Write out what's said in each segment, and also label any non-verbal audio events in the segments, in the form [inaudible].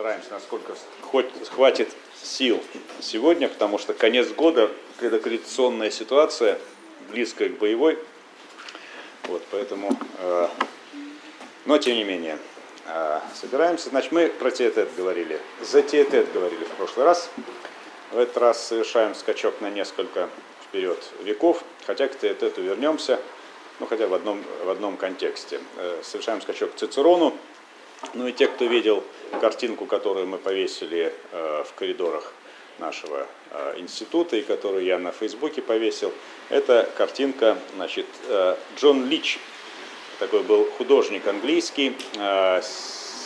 Постараемся, насколько хоть хватит сил сегодня, потому что конец года, предаккредитационная ситуация, близкая к боевой. Вот, поэтому, э, но тем не менее, э, собираемся. Значит, мы про теотет говорили, за теотет говорили в прошлый раз. В этот раз совершаем скачок на несколько вперед веков, хотя к теотету вернемся, ну хотя в одном, в одном контексте. Э, совершаем скачок к Цицерону, ну и те, кто видел картинку, которую мы повесили э, в коридорах нашего э, института и которую я на Фейсбуке повесил, это картинка, значит, э, Джон Лич, такой был художник английский, э,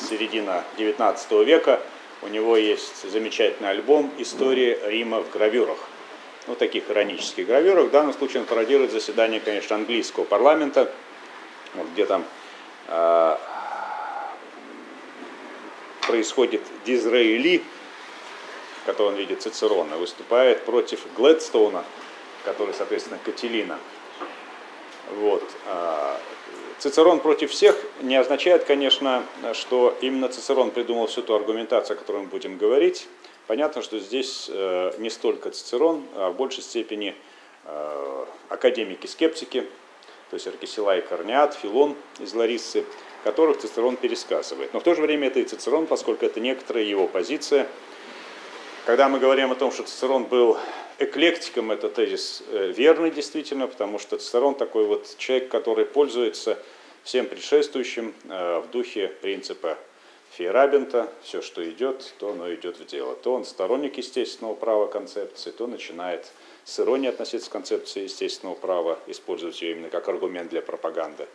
середина 19 века. У него есть замечательный альбом «История Рима в гравюрах». Ну, таких иронических гравюрах. В данном случае он пародирует заседание, конечно, английского парламента, вот, где там э, происходит Дизраэли, который он видит Цицерона, выступает против Гледстоуна, который, соответственно, Кателина. Вот. А, Цицерон против всех не означает, конечно, что именно Цицерон придумал всю ту аргументацию, о которой мы будем говорить. Понятно, что здесь э, не столько Цицерон, а в большей степени э, академики-скептики, то есть Аркисилай Корнеат, Филон из Лариссы, которых Цицерон пересказывает. Но в то же время это и Цицерон, поскольку это некоторая его позиция. Когда мы говорим о том, что Цицерон был эклектиком, это тезис э, верный действительно, потому что Цицерон такой вот человек, который пользуется всем предшествующим э, в духе принципа Фейрабента, все, что идет, то оно идет в дело. То он сторонник естественного права концепции, то начинает с иронией относиться к концепции естественного права, использовать ее именно как аргумент для пропаганды.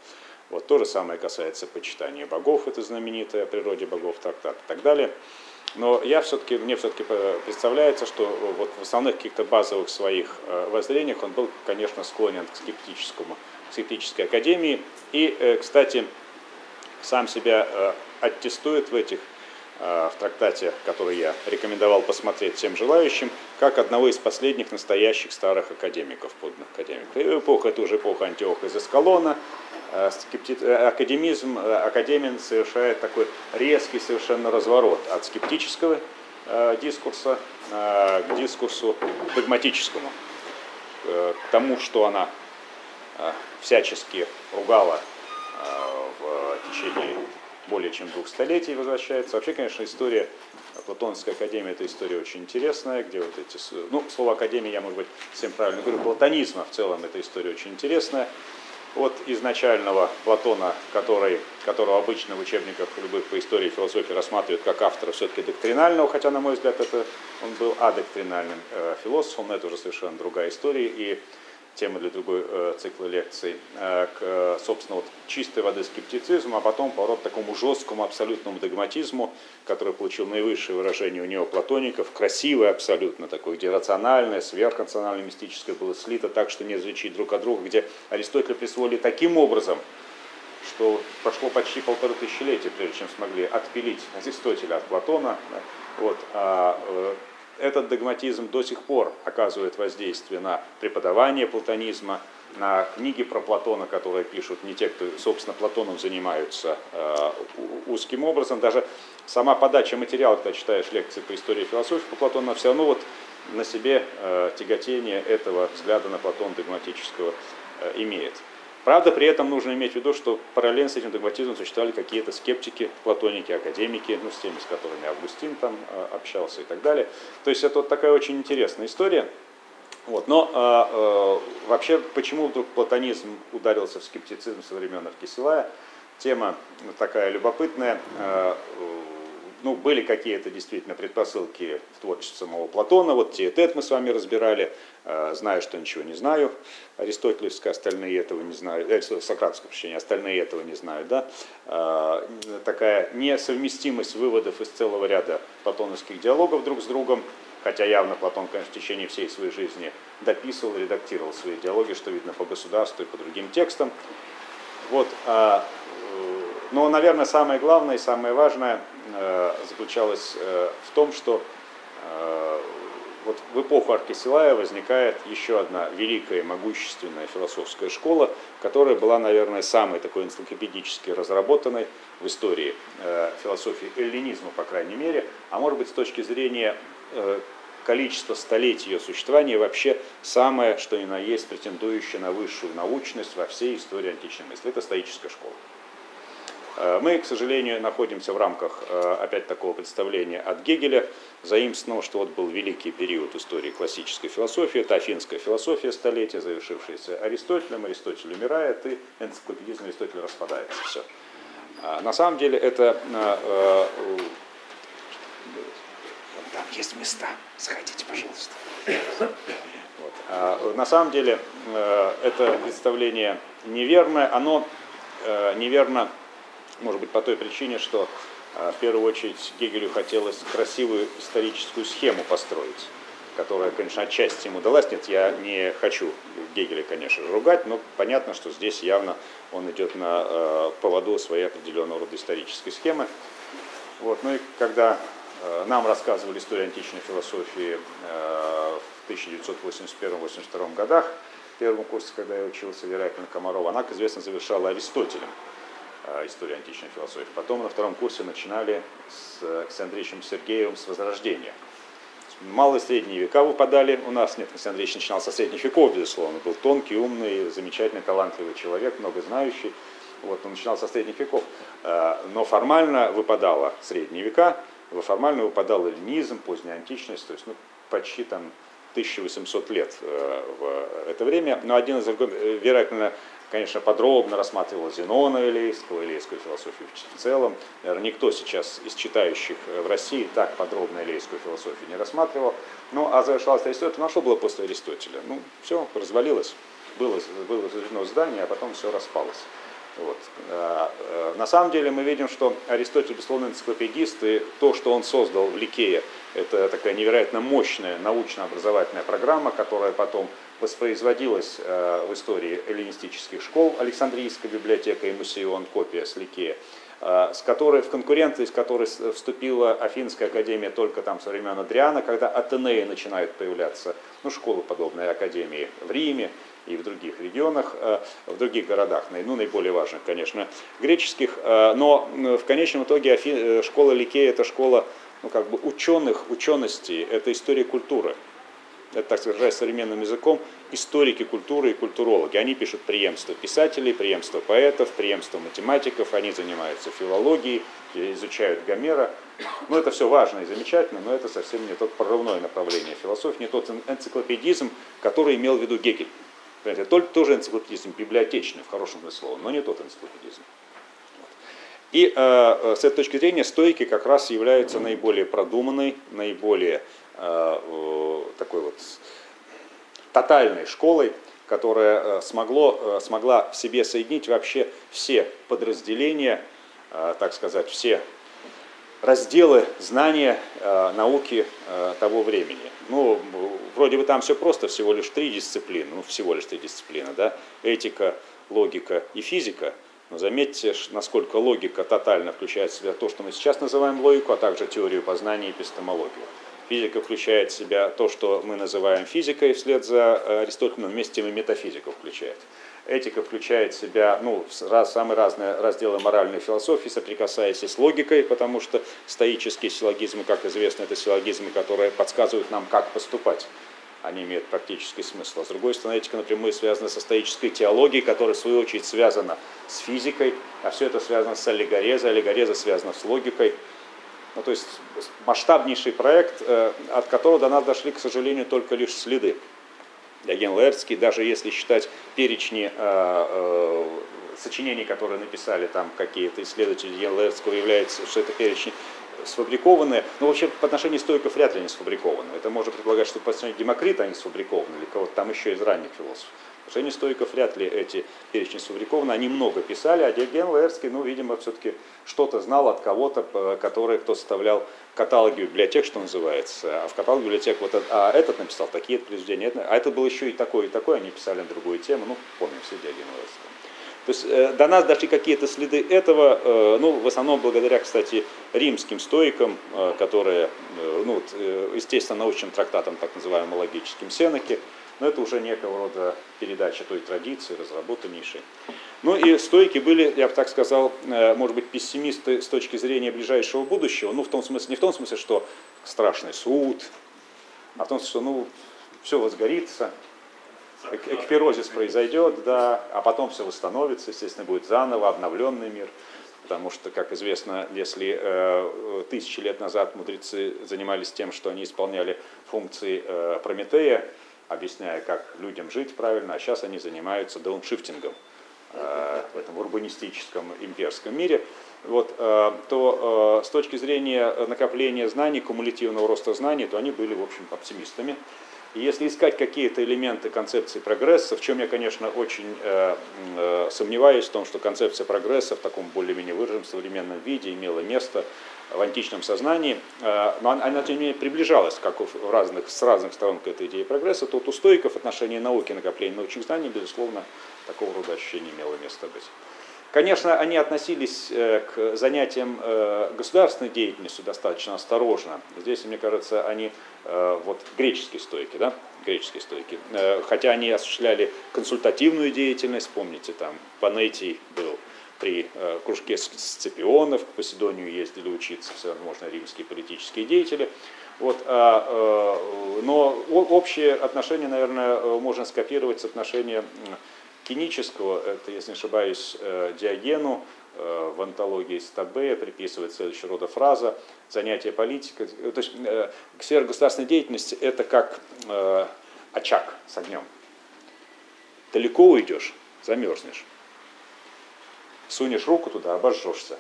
Вот то же самое касается почитания богов, это знаменитое о природе богов трактат и так далее. Но я все-таки, мне все-таки представляется, что вот в основных каких-то базовых своих э, воззрениях он был, конечно, склонен к скептическому, к скептической академии. И, э, кстати, сам себя э, аттестует в этих в трактате, который я рекомендовал посмотреть всем желающим, как одного из последних настоящих старых академиков, подлинных академиков. Эпоха, это уже эпоха Антиоха из Эскалона, Э, э, академизм, э, академин совершает такой резкий совершенно разворот от скептического дискурса к дискурсу догматическому, к тому, что она всячески ругала в течение более чем двух столетий возвращается. Вообще, конечно, история Платоновской академии – это история очень интересная, где вот эти, ну, слово академия я, может быть, всем правильно говорю, платонизма в целом эта история очень интересная от изначального Платона, который, которого обычно в учебниках любых по истории и философии рассматривают как автора все-таки доктринального, хотя, на мой взгляд, это, он был адоктринальным э, философом, но это уже совершенно другая история. И тема для другой э, цикла лекций, э, к, э, собственно, вот чистой воды скептицизму, а потом поворот к такому жесткому абсолютному догматизму, который получил наивысшее выражение у неоплатоников, красивое абсолютно такое, где рациональное, сверхрациональное, мистическое было слито так, что не различить друг от друга, где Аристотеля присвоили таким образом, что прошло почти полторы тысячелетия, прежде чем смогли отпилить Аристотеля от Платона. Вот, а э, этот догматизм до сих пор оказывает воздействие на преподавание платонизма, на книги про Платона, которые пишут не те, кто, собственно, Платоном занимаются э, узким образом. Даже сама подача материала, когда читаешь лекции по истории и философии по Платону, все равно вот на себе э, тяготение этого взгляда на Платона догматического э, имеет. Правда, при этом нужно иметь в виду, что параллельно с этим догматизмом существовали какие-то скептики, платоники, академики, ну, с теми, с которыми Августин там э, общался и так далее. То есть это вот такая очень интересная история. Вот. Но э, э, вообще, почему вдруг платонизм ударился в скептицизм со времен Аркисилая, тема такая любопытная. Э, ну, были какие-то действительно предпосылки в творчестве самого Платона. Вот Теетет мы с вами разбирали, э, знаю, что ничего не знаю. Аристотелевская, остальные этого не знают. Э, Сократское прощение, остальные этого не знают. Да? Э, такая несовместимость выводов из целого ряда платоновских диалогов друг с другом. Хотя явно Платон, конечно, в течение всей своей жизни дописывал, редактировал свои диалоги, что видно по государству и по другим текстам. Вот, а, э, но, наверное, самое главное и самое важное Э, заключалась э, в том, что э, вот в эпоху Аркисилая возникает еще одна великая, могущественная философская школа, которая была, наверное, самой такой энциклопедически разработанной в истории э, философии эллинизма, по крайней мере, а может быть с точки зрения э, количества столетий ее существования вообще самое, что ни на есть, претендующее на высшую научность во всей истории античной мысли. Это стоическая школа. Э, мы, к сожалению, находимся в рамках э, опять такого представления от Гегеля, заимствованного, что вот был великий период истории классической философии, это афинская философия столетия, завершившаяся Аристотелем, Аристотель умирает, и энциклопедизм Аристотеля распадается. Все. А на самом деле это э, там есть места, сходите, пожалуйста. Вот. А на самом деле это представление неверное, оно неверно может быть, по той причине, что в первую очередь Гегелю хотелось красивую историческую схему построить, которая, конечно, отчасти ему далась. Нет, я не хочу Гегеля, конечно, ругать, но понятно, что здесь явно он идет на э, поводу своей определенного рода исторической схемы. Вот. Ну и когда э, нам рассказывали историю античной философии э, в 1981-82 годах, первом курсе, когда я учился в Веракина Комарова, она, как известно, завершала Аристотелем. Э, истории античной философии. Потом на втором курсе начинали с Александричем Сергеевым с Возрождения. Малые средние века выпадали у нас. Нет, Александр Андреевич начинал со средних веков, безусловно. Был тонкий, умный, замечательный, талантливый человек, много знающий. Вот, он начинал со средних веков. Э, но формально выпадало средние века, формально выпадал эллинизм, поздняя античность, то есть ну, почти там 1800 лет э, в это время. Но один из, вероятно, конечно, подробно рассматривал Зенона Илейского, Илейскую философию в целом. Наверное, никто сейчас из читающих в России так подробно Илейскую философию не рассматривал. Ну, а завершалось Аристотель, ну а что было после Аристотеля? Ну, все, развалилось. Было, было возведено здание, а потом все распалось. Вот. А, а, на самом деле мы видим, что Аристотель, безусловно, энциклопедист, и то, что он создал в Ликее, это такая невероятно мощная научно-образовательная программа, которая потом воспроизводилась э, в истории эллинистических школ, Александрийская библиотека и мусеон, копия с Ликея, э, с которой, в конкуренции с которой вступила Афинская академия только там со времен Адриана, когда Атенеи начинают появляться, ну, школы подобные академии в Риме, и в других регионах, э, в других городах, ну, наиболее важных, конечно, греческих. Но в конечном итоге школа Ликея – это школа ну, как бы ученых, учености, это история культуры это, так сказать, современным языком, историки культуры и культурологи. Они пишут преемство писателей, преемство поэтов, преемство математиков, они занимаются филологией, изучают Гомера. Ну, это все важно и замечательно, но это совсем не тот прорывное направление философии, не тот энциклопедизм, который имел в виду Гегель. Понимаете, только тоже энциклопедизм, библиотечный, в хорошем смысле слова, но не тот энциклопедизм. И э, с этой точки зрения стойки как раз являются наиболее продуманной, наиболее Э, такой вот тотальной школой, которая э, смогло, э, смогла в себе соединить вообще все подразделения, так сказать, все разделы знания науки того времени. Ну, вроде бы там все просто, всего лишь три дисциплины, ну, всего лишь три дисциплины, да, этика, логика и физика. Но заметьте, насколько логика тотально включает в себя то, что мы сейчас называем логику, а также теорию познания и эпистемологию. Физика включает в себя то, что мы называем физикой вслед за э, Аристотелем, вместе с тем и метафизику включает. Этика включает в себя ну, раз, самые разные разделы моральной философии, соприкасаясь и с логикой, потому что стоические силлогизмы, как известно, это силлогизмы, которые подсказывают нам, как поступать они имеют практический смысл. А с другой стороны, этика напрямую связана со стоической теологией, которая, в свою очередь, связана с физикой, а все это связано с аллегорезой, аллегореза связана с логикой. Ну, то есть масштабнейший проект, э, от которого до нас дошли, к сожалению, только лишь следы. Диоген Лаэртский, даже если считать перечни э, э, сочинений, которые написали там какие-то исследователи Лаэртского, является, что это перечни сфабрикованные, но вообще по отношению стойков вряд ли не сфабрикованы. Это можно предполагать, что по отношению Демокрита они сфабрикованы, или кого-то там еще из ранних философов отношении стоиков вряд ли эти перечни сфабрикованы. Они много писали, а Диоген Лаэрский, ну, видимо, все-таки что-то знал от кого-то, который кто составлял каталоги библиотек, что называется. А в каталоге библиотек вот а этот написал такие произведения, а это был еще и такой, и такой, они писали на другую тему, ну, помним все Диоген Лаэрского. есть э, до нас дошли какие-то следы этого, э, ну, в основном благодаря, кстати, римским стоикам, э, которые, э, ну, э, естественно, научным трактатам, так называемым логическим Сенеки, но это уже некого рода передача той традиции, разработаннейшей. Ну и стойки были, я бы так сказал, э, может быть, пессимисты с точки зрения ближайшего будущего, ну в том смысле, не в том смысле, что страшный суд, а в том смысле, что ну все возгорится, экпирозис произойдет, да, а потом все восстановится, естественно, будет заново обновленный мир. Потому что, как известно, если э, тысячи лет назад мудрецы занимались тем, что они исполняли функции э, Прометея, объясняя, как людям жить правильно, а сейчас они занимаются дауншифтингом э, в этом урбанистическом имперском мире, вот, э, то э, с точки зрения накопления знаний, кумулятивного роста знаний, то они были, в общем, оптимистами. И если искать какие-то элементы концепции прогресса, в чем я, конечно, очень сомневаюсь в том, что концепция прогресса в таком более-менее выраженном современном виде имела место в античном сознании, э, но она, тем не менее, приближалась как в разных, с разных сторон к этой идее прогресса, то у стоиков отношение науки, накопления научных знаний, безусловно, такого рода ощущение имело место быть. Конечно, они относились э, к занятиям э, государственной деятельностью достаточно осторожно. Здесь, мне кажется, они, вот греческие стойки, да, греческие стойки, хотя они осуществляли консультативную деятельность, помните, там Панетий был при э, кружке сципионов, к Поседонию ездили учиться всевозможные римские политические деятели. Вот, а, э, но общее отношение, наверное, э, можно скопировать с отношения кинического, это, если не ошибаюсь, Диогену, в антологии Стабея приписывает следующего рода фраза «занятие политикой». То есть сфера государственной деятельности – это как очаг с огнем. Далеко уйдешь – замерзнешь сунешь руку туда, обожжешься.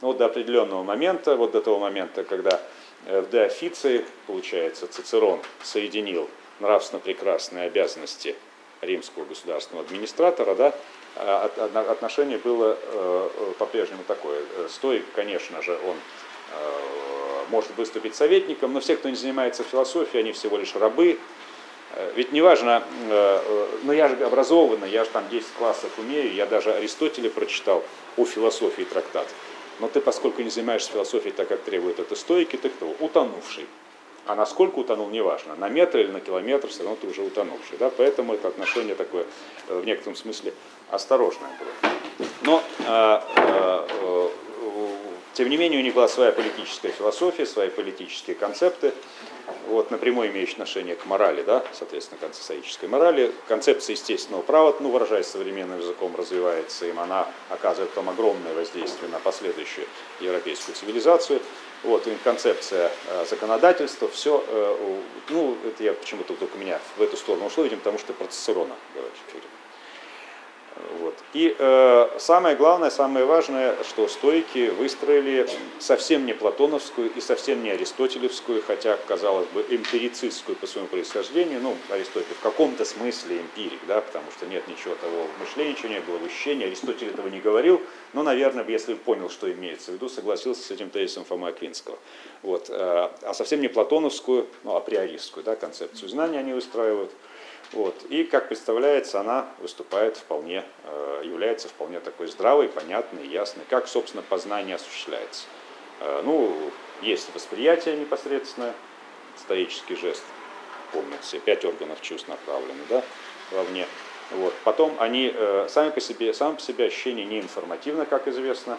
Ну, вот до определенного момента, вот до того момента, когда э, в Деофиции, получается, Цицерон соединил нравственно прекрасные обязанности римского государственного администратора, да, а отношение было э, по-прежнему такое. Стоик, конечно же, он э, может выступить советником, но все, кто не занимается философией, они всего лишь рабы, Э, ведь неважно, э, э, ну я же образованный, я же там 10 классов умею, я даже Аристотеля прочитал о философии трактат. Но ты, поскольку не занимаешься философией так, как требует это стойки, ты кто? Утонувший. А насколько утонул, неважно. На метр или на километр, все равно ты уже утонувший. Да? Поэтому это отношение такое в некотором смысле осторожное было. Но, э, э, тем не менее, у них была своя политическая философия, свои политические концепты вот, напрямую имеющие отношение к морали, да, соответственно, концептуалистической морали. Концепция естественного права, ну, выражаясь современным языком, развивается им, она оказывает там огромное воздействие на последующую европейскую цивилизацию. Вот, и концепция э, законодательства, все, э, ну, это я почему-то только меня в эту сторону ушло, видимо, потому что процессорона говорю. Вот. И э, самое главное, самое важное, что стойки выстроили совсем не платоновскую и совсем не аристотелевскую, хотя, казалось бы, эмпирицистскую по своему происхождению, ну, Аристотель в каком-то смысле эмпирик, да, потому что нет ничего того мышления, ничего не было в ощущении, Аристотель этого не говорил, но, наверное, если бы понял, что имеется в виду, согласился с этим тезисом Фома Аквинского. Вот. Э, а совсем не платоновскую, ну, априористскую да, концепцию знания они устраивают. Вот. И, как представляется, она выступает вполне, э, является вполне такой здравой, понятной, ясной, как, собственно, познание осуществляется. Э, ну, есть восприятие непосредственно, стоический жест, помните, пять органов чувств направлены да, вовне. Вот. Потом они э, сами по себе, сами по себе ощущения не информативны, как известно.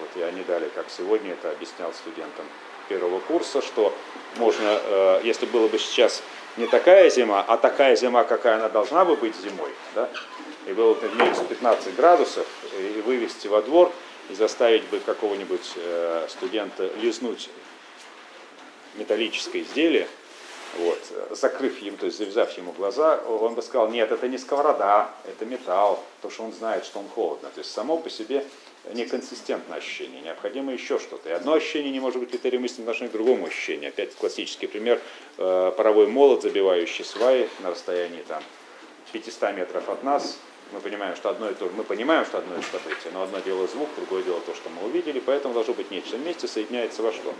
Вот, и они дали, как сегодня это объяснял студентам первого курса, что можно, если было бы сейчас не такая зима, а такая зима, какая она должна бы быть зимой, да? и было бы минус 15 градусов, и вывести во двор, и заставить бы какого-нибудь э, студента лизнуть металлическое изделие, вот, закрыв ему, то есть завязав ему глаза, он бы сказал, нет, это не сковорода, это металл, потому что он знает, что он холодно. То есть само по себе неконсистентное ощущение, необходимо еще что-то. И одно ощущение не может быть критерием истины в отношении к другому ощущению. Опять классический пример, э, паровой молот, забивающий сваи на расстоянии там, 500 метров от нас. Мы понимаем, что одно и то мы понимаем, что одно и событие, но одно дело звук, другое дело то, что мы увидели, поэтому должно быть нечто вместе, соединяется во что.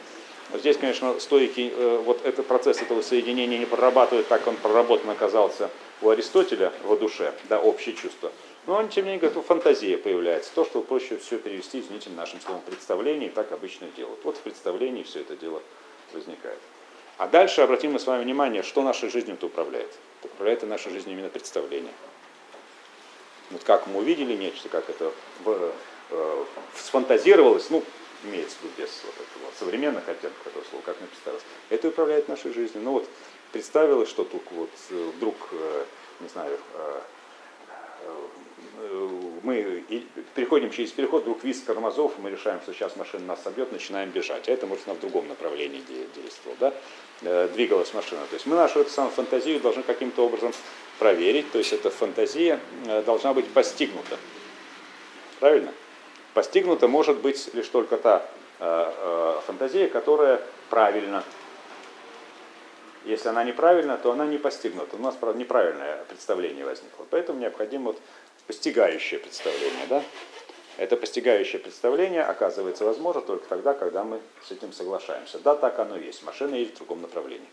Здесь, конечно, стойки, э, вот этот процесс этого соединения не прорабатывает так, он проработан оказался у Аристотеля во душе, да, общее чувство. Но он, тем не менее, говорит, фантазия появляется. То, что проще все перевести, извините, нашим словом представление, так обычно делают. Вот в представлении все это дело возникает. А дальше обратим мы с вами внимание, что нашей жизнью-то управляет. Управляет и нашей жизнью именно представление. Вот как мы увидели нечто, как это в, э, сфантазировалось, ну, имеется в виду без вот этого современных оттенков этого слова, как написалось, это управляет нашей жизнью. Ну вот представилось, что тут вот э, вдруг, э, не знаю, э, мы переходим через переход, вдруг виз тормозов, мы решаем, что сейчас машина нас собьет, начинаем бежать. А это, может, она в другом направлении действовала, да? двигалась машина. То есть мы нашу эту самую фантазию должны каким-то образом проверить, то есть эта фантазия должна быть постигнута. Правильно? Постигнута может быть лишь только та фантазия, которая правильно если она неправильна, то она не постигнута. У нас правда, неправильное представление возникло. Поэтому необходимо вот постигающее представление. Да? Это постигающее представление оказывается возможно только тогда, когда мы с этим соглашаемся. Да, так оно есть. Машина едет в другом направлении.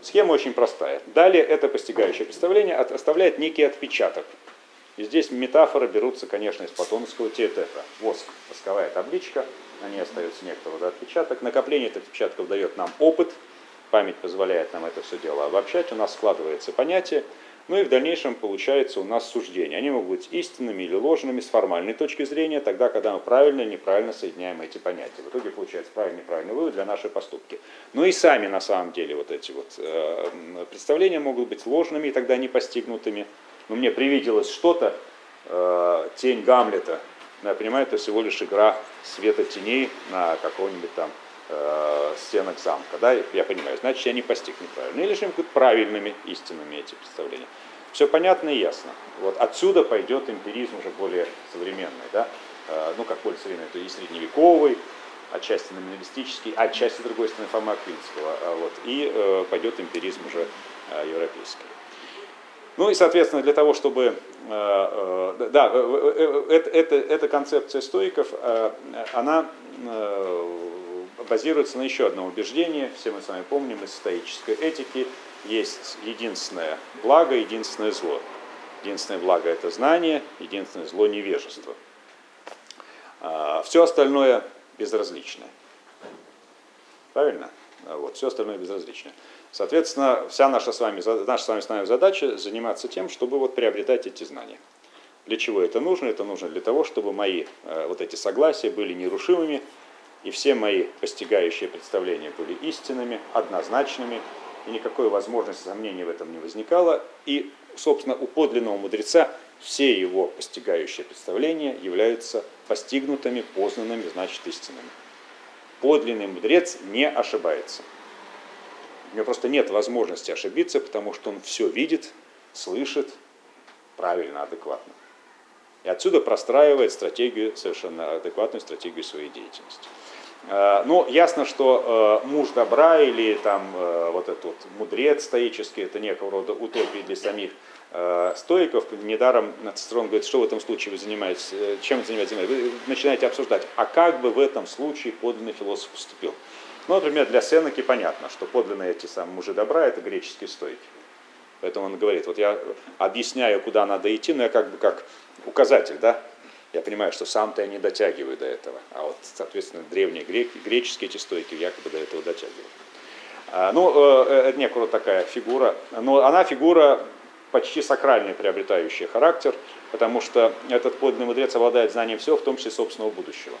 Схема очень простая. Далее это постигающее представление оставляет некий отпечаток. И здесь метафоры берутся, конечно, из платоновского теотепа. Воск, восковая табличка, на ней остается некоторый отпечаток. Накопление этих отпечатков дает нам опыт, память позволяет нам это все дело обобщать, у нас складывается понятие, ну и в дальнейшем получается у нас суждения. Они могут быть истинными или ложными с формальной точки зрения, тогда, когда мы правильно или неправильно соединяем эти понятия. В итоге получается правильный неправильный вывод для нашей поступки. Ну и сами на самом деле вот эти вот э, представления могут быть ложными и тогда не постигнутыми. Но мне привиделось что-то, э, тень Гамлета, я понимаю, это всего лишь игра света теней на какого-нибудь там э, стенок замка, да, я понимаю, значит, я не постиг неправильно. Или же им будут правильными, истинными эти представления. Все понятно и ясно. Вот отсюда пойдет эмпиризм уже более современный, да, э, ну, как более современный, то и средневековый, отчасти номиналистический, отчасти, другой стороны, Фома Аквинского, а вот, и э, пойдет эмпиризм уже э, европейский. Ну и, соответственно, для того, чтобы... Э, э, да, э, это, это, эта концепция стоиков, э, она э, базируется на еще одном убеждении, все мы с вами помним из стоической этики, есть единственное благо, единственное зло. Единственное благо – это знание, единственное зло – невежество. А, все остальное безразличное. Правильно? А вот, все остальное безразличное. Соответственно, вся наша с вами, наша с вами, с задача заниматься тем, чтобы вот приобретать эти знания. Для чего это нужно? Это нужно для того, чтобы мои э, вот эти согласия были нерушимыми, и все мои постигающие представления были истинными, однозначными, и никакой возможности сомнений в этом не возникало. И, собственно, у подлинного мудреца все его постигающие представления являются постигнутыми, познанными, значит, истинными. Подлинный мудрец не ошибается. У него просто нет возможности ошибиться, потому что он все видит, слышит правильно, адекватно. И отсюда простраивает стратегию, совершенно адекватную стратегию своей деятельности. Э, ну, ясно, что э, муж добра или там э, вот этот вот мудрец стоический, это некого рода утопии для самих стоиков. Недаром Цицерон говорит, что в этом случае вы занимаетесь, чем вы занимаетесь? Вы начинаете обсуждать, а как бы в этом случае подлинный философ поступил? Ну, например, для Сенеки понятно, что подлинные эти самые мужи добра – это греческие стойки. Поэтому он говорит, вот я объясняю, куда надо идти, но я как бы как указатель, да, я понимаю, что сам-то я не дотягиваю до этого, а вот, соответственно, древние греки, греческие эти стойки якобы до этого дотягивают. А, ну, э, это некуда такая фигура, но она фигура почти сакральный, приобретающая характер, потому что этот подлинный мудрец обладает знанием всего, в том числе собственного будущего.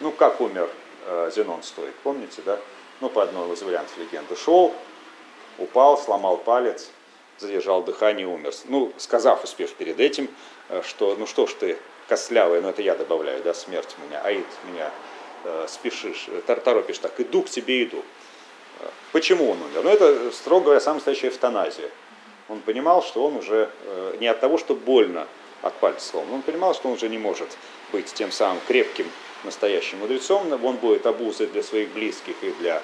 Ну, как умер э, Зенон Стоик, помните, да? Ну, по одной из вариантов легенды. Шел, упал, сломал палец, задержал дыхание и умер. Ну, сказав, успев перед этим, э, что ну что ж ты, костлявый, ну это я добавляю, да, смерть меня, аид меня э, спешишь, э, торопишь так, иду к тебе, иду. Э, почему он умер? Ну это, строго говоря, самая настоящая эвтаназия. Он понимал, что он уже э, не от того, что больно от пальца сломан, он понимал, что он уже не может быть тем самым крепким настоящим мудрецом, он будет обузой для своих близких и для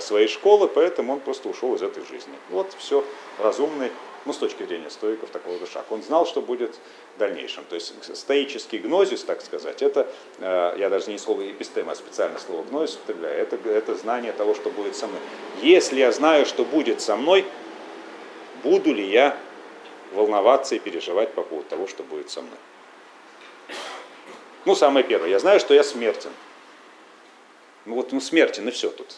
своей школы, поэтому он просто ушел из этой жизни. Вот все разумный, ну, с точки зрения стоиков, такого рода шаг. Он знал, что будет в дальнейшем. То есть стоический гнозис, так сказать, это, э, я даже не слово эпистема, а специально слово гнозис употребляю, это, это знание того, что будет со мной. Если я знаю, что будет со мной, буду ли я волноваться и переживать по поводу того, что будет со мной. Ну, самое первое, я знаю, что я смертен. Ну вот, ну смертен и все тут.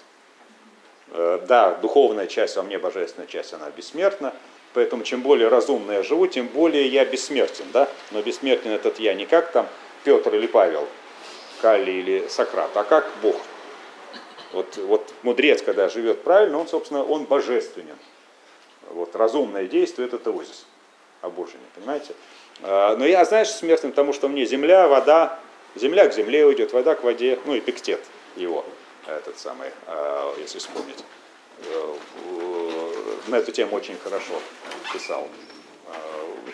Э, да, духовная часть во мне, божественная часть, она бессмертна, поэтому чем более разумно я живу, тем более я бессмертен, да, но бессмертен этот я не как там Петр или Павел, Калли или Сократ, а как Бог. Вот, вот мудрец, когда живет правильно, он, собственно, он божественен. Вот разумное действие – это теозис обожения, понимаете? А, но я, знаешь, смертен потому, что мне земля, вода, земля к земле уйдет, вода к воде, ну и пиктет его, этот самый, а, если вспомнить. Э, на эту тему очень хорошо писал.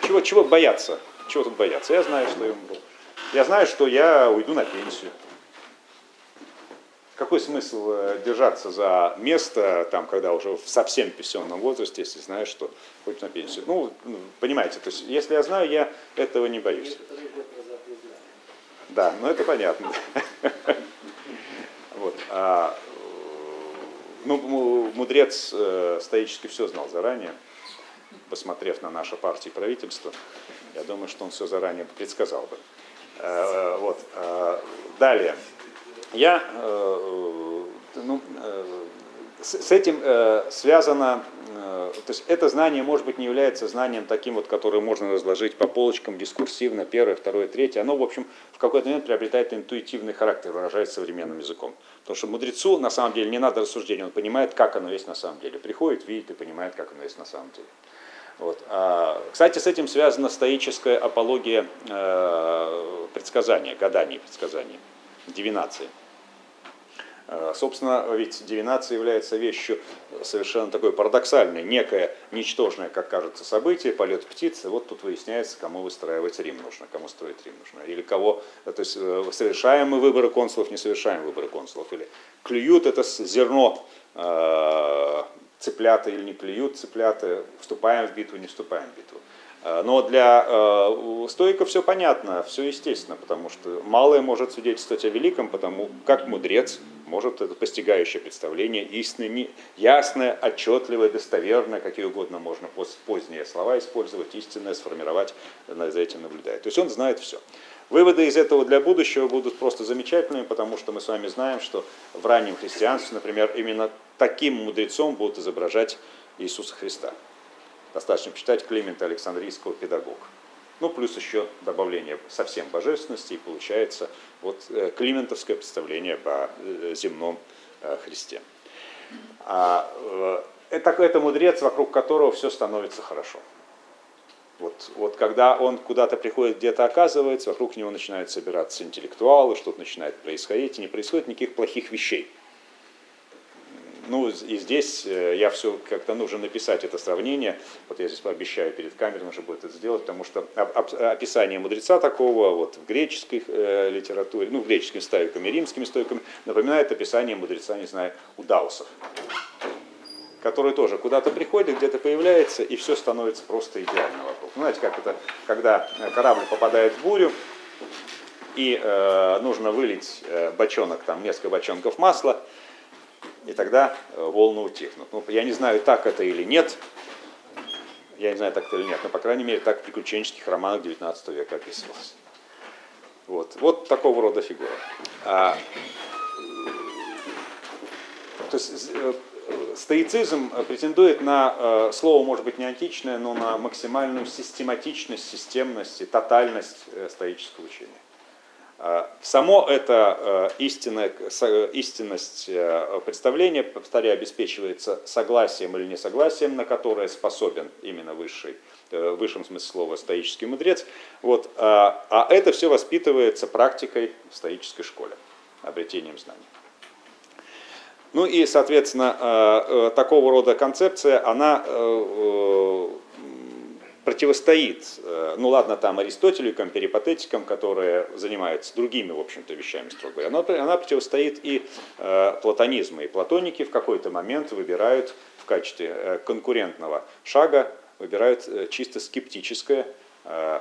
Чего, чего бояться? Чего тут бояться? Я знаю, что я умру. Я знаю, что я уйду на пенсию. Какой смысл э, держаться за место, там, когда уже в совсем пенсионном возрасте, если знаешь, что хоть на пенсию? Ну, ну, понимаете, то есть, если я знаю, я этого не боюсь. Да, ну это понятно. [laughs] Вот. А, ну, мудрец э, стоически все знал заранее, посмотрев на наши партии правительство. Я думаю, что он все заранее предсказал бы. Э, вот. Далее. Я, э, ну, с этим э, связано, то есть это знание, может быть, не является знанием таким вот, которое можно разложить по полочкам дискурсивно, первое, второе, третье. Оно, в общем, в какой-то момент приобретает интуитивный характер, выражаясь современным языком. Потому что мудрецу, на самом деле, не надо рассуждения, он понимает, как оно есть на самом деле. Приходит, видит и понимает, как оно есть на самом деле. Вот. А, кстати, с этим связана стоическая апология э, предсказания, гаданий предсказаний дивинации. Э, собственно, ведь дивинация является вещью совершенно такой парадоксальной, некое ничтожное, как кажется, событие, полет птицы. Вот тут выясняется, кому выстраивать Рим нужно, кому строить Рим нужно. Или кого, то есть э, совершаем мы выборы консулов, не совершаем выборы консулов. Или клюют это зерно э, цыплята или не клюют цыплята, вступаем в битву, не вступаем в битву. Э, но для э, стойка все понятно, все естественно, потому что малое может свидетельствовать о великом, потому как мудрец может это постигающее представление истинное, ясное, отчетливое, достоверное, какие угодно можно поздние слова использовать, истинное сформировать, за этим наблюдая. То есть он знает все. Выводы из этого для будущего будут просто замечательными, потому что мы с вами знаем, что в раннем христианстве, например, именно таким мудрецом будут изображать Иисуса Христа. Достаточно почитать Климента Александрийского «Педагог». Ну, плюс еще добавление совсем божественности, и получается вот э, климентовское представление о э, земном э, Христе. А, это, это мудрец, вокруг которого все становится хорошо. Вот, вот когда он куда-то приходит, где-то оказывается, вокруг него начинают собираться интеллектуалы, что-то начинает происходить, и не происходит никаких плохих вещей. Ну и здесь э, я все как-то нужно написать это сравнение. Вот я здесь пообещаю перед камерой, нужно будет это сделать, потому что описание мудреца такого вот в греческой э, литературе, ну греческими стоиками, римскими стоиками, напоминает описание мудреца, не знаю, у даусов который тоже куда-то приходит, где-то появляется, и все становится просто идеально вокруг. Ну, знаете, как это, когда корабль попадает в бурю, и э, нужно вылить э, бочонок, там несколько бочонков масла, и тогда э, волны утихнут. Ну, я не знаю, так это или нет, я не знаю, так это или нет, но, по крайней мере, так в приключенческих романах 19 века описывалось. Вот, вот такого рода фигура. А, то есть э, стоицизм претендует на э, слово, может быть, не античное, но на максимальную систематичность, системность и тотальность стоического учения. А, само это э, истинная, истинность э, представления, повторяю, обеспечивается согласием или несогласием, на которое способен именно высший, э, в высшем смысле слова стоический мудрец. Вот, а, а это все воспитывается практикой в стоической школе, обретением знаний. Ну и, соответственно, такого рода концепция, она противостоит, э, ну ладно, там аристотеликам, перипатетикам, которые занимаются другими, в общем-то, вещами, строго говоря, но она противостоит и э, платонизму. И платоники в какой-то момент выбирают в качестве э, конкурентного шага, выбирают чисто скептическое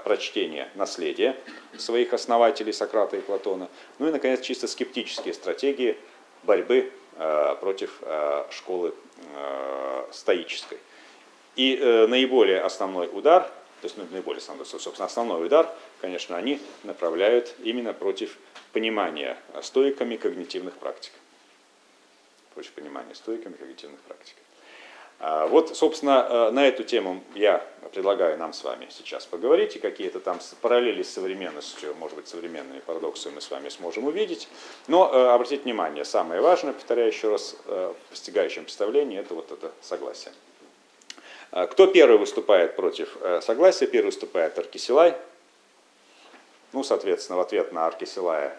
прочтение наследия своих основателей Сократа и Платона. Ну и, наконец, чисто скептические стратегии борьбы против школы стоической. И э, наиболее основной удар то есть ну, наиболее основной, собственно, основной удар, конечно, они направляют именно против понимания стоиками когнитивных практик. Против понимания стоиками когнитивных практик. А, вот, собственно, э, на эту тему я предлагаю нам с вами сейчас поговорить, и какие-то там параллели с современностью, может быть, современными парадоксы мы с вами сможем увидеть. Но э, обратите внимание, самое важное, повторяю еще раз, э, в постигающем представлении, это вот это согласие. А, кто первый выступает против согласия? Первый выступает Аркисилай. Ну, соответственно, в ответ на Аркисилая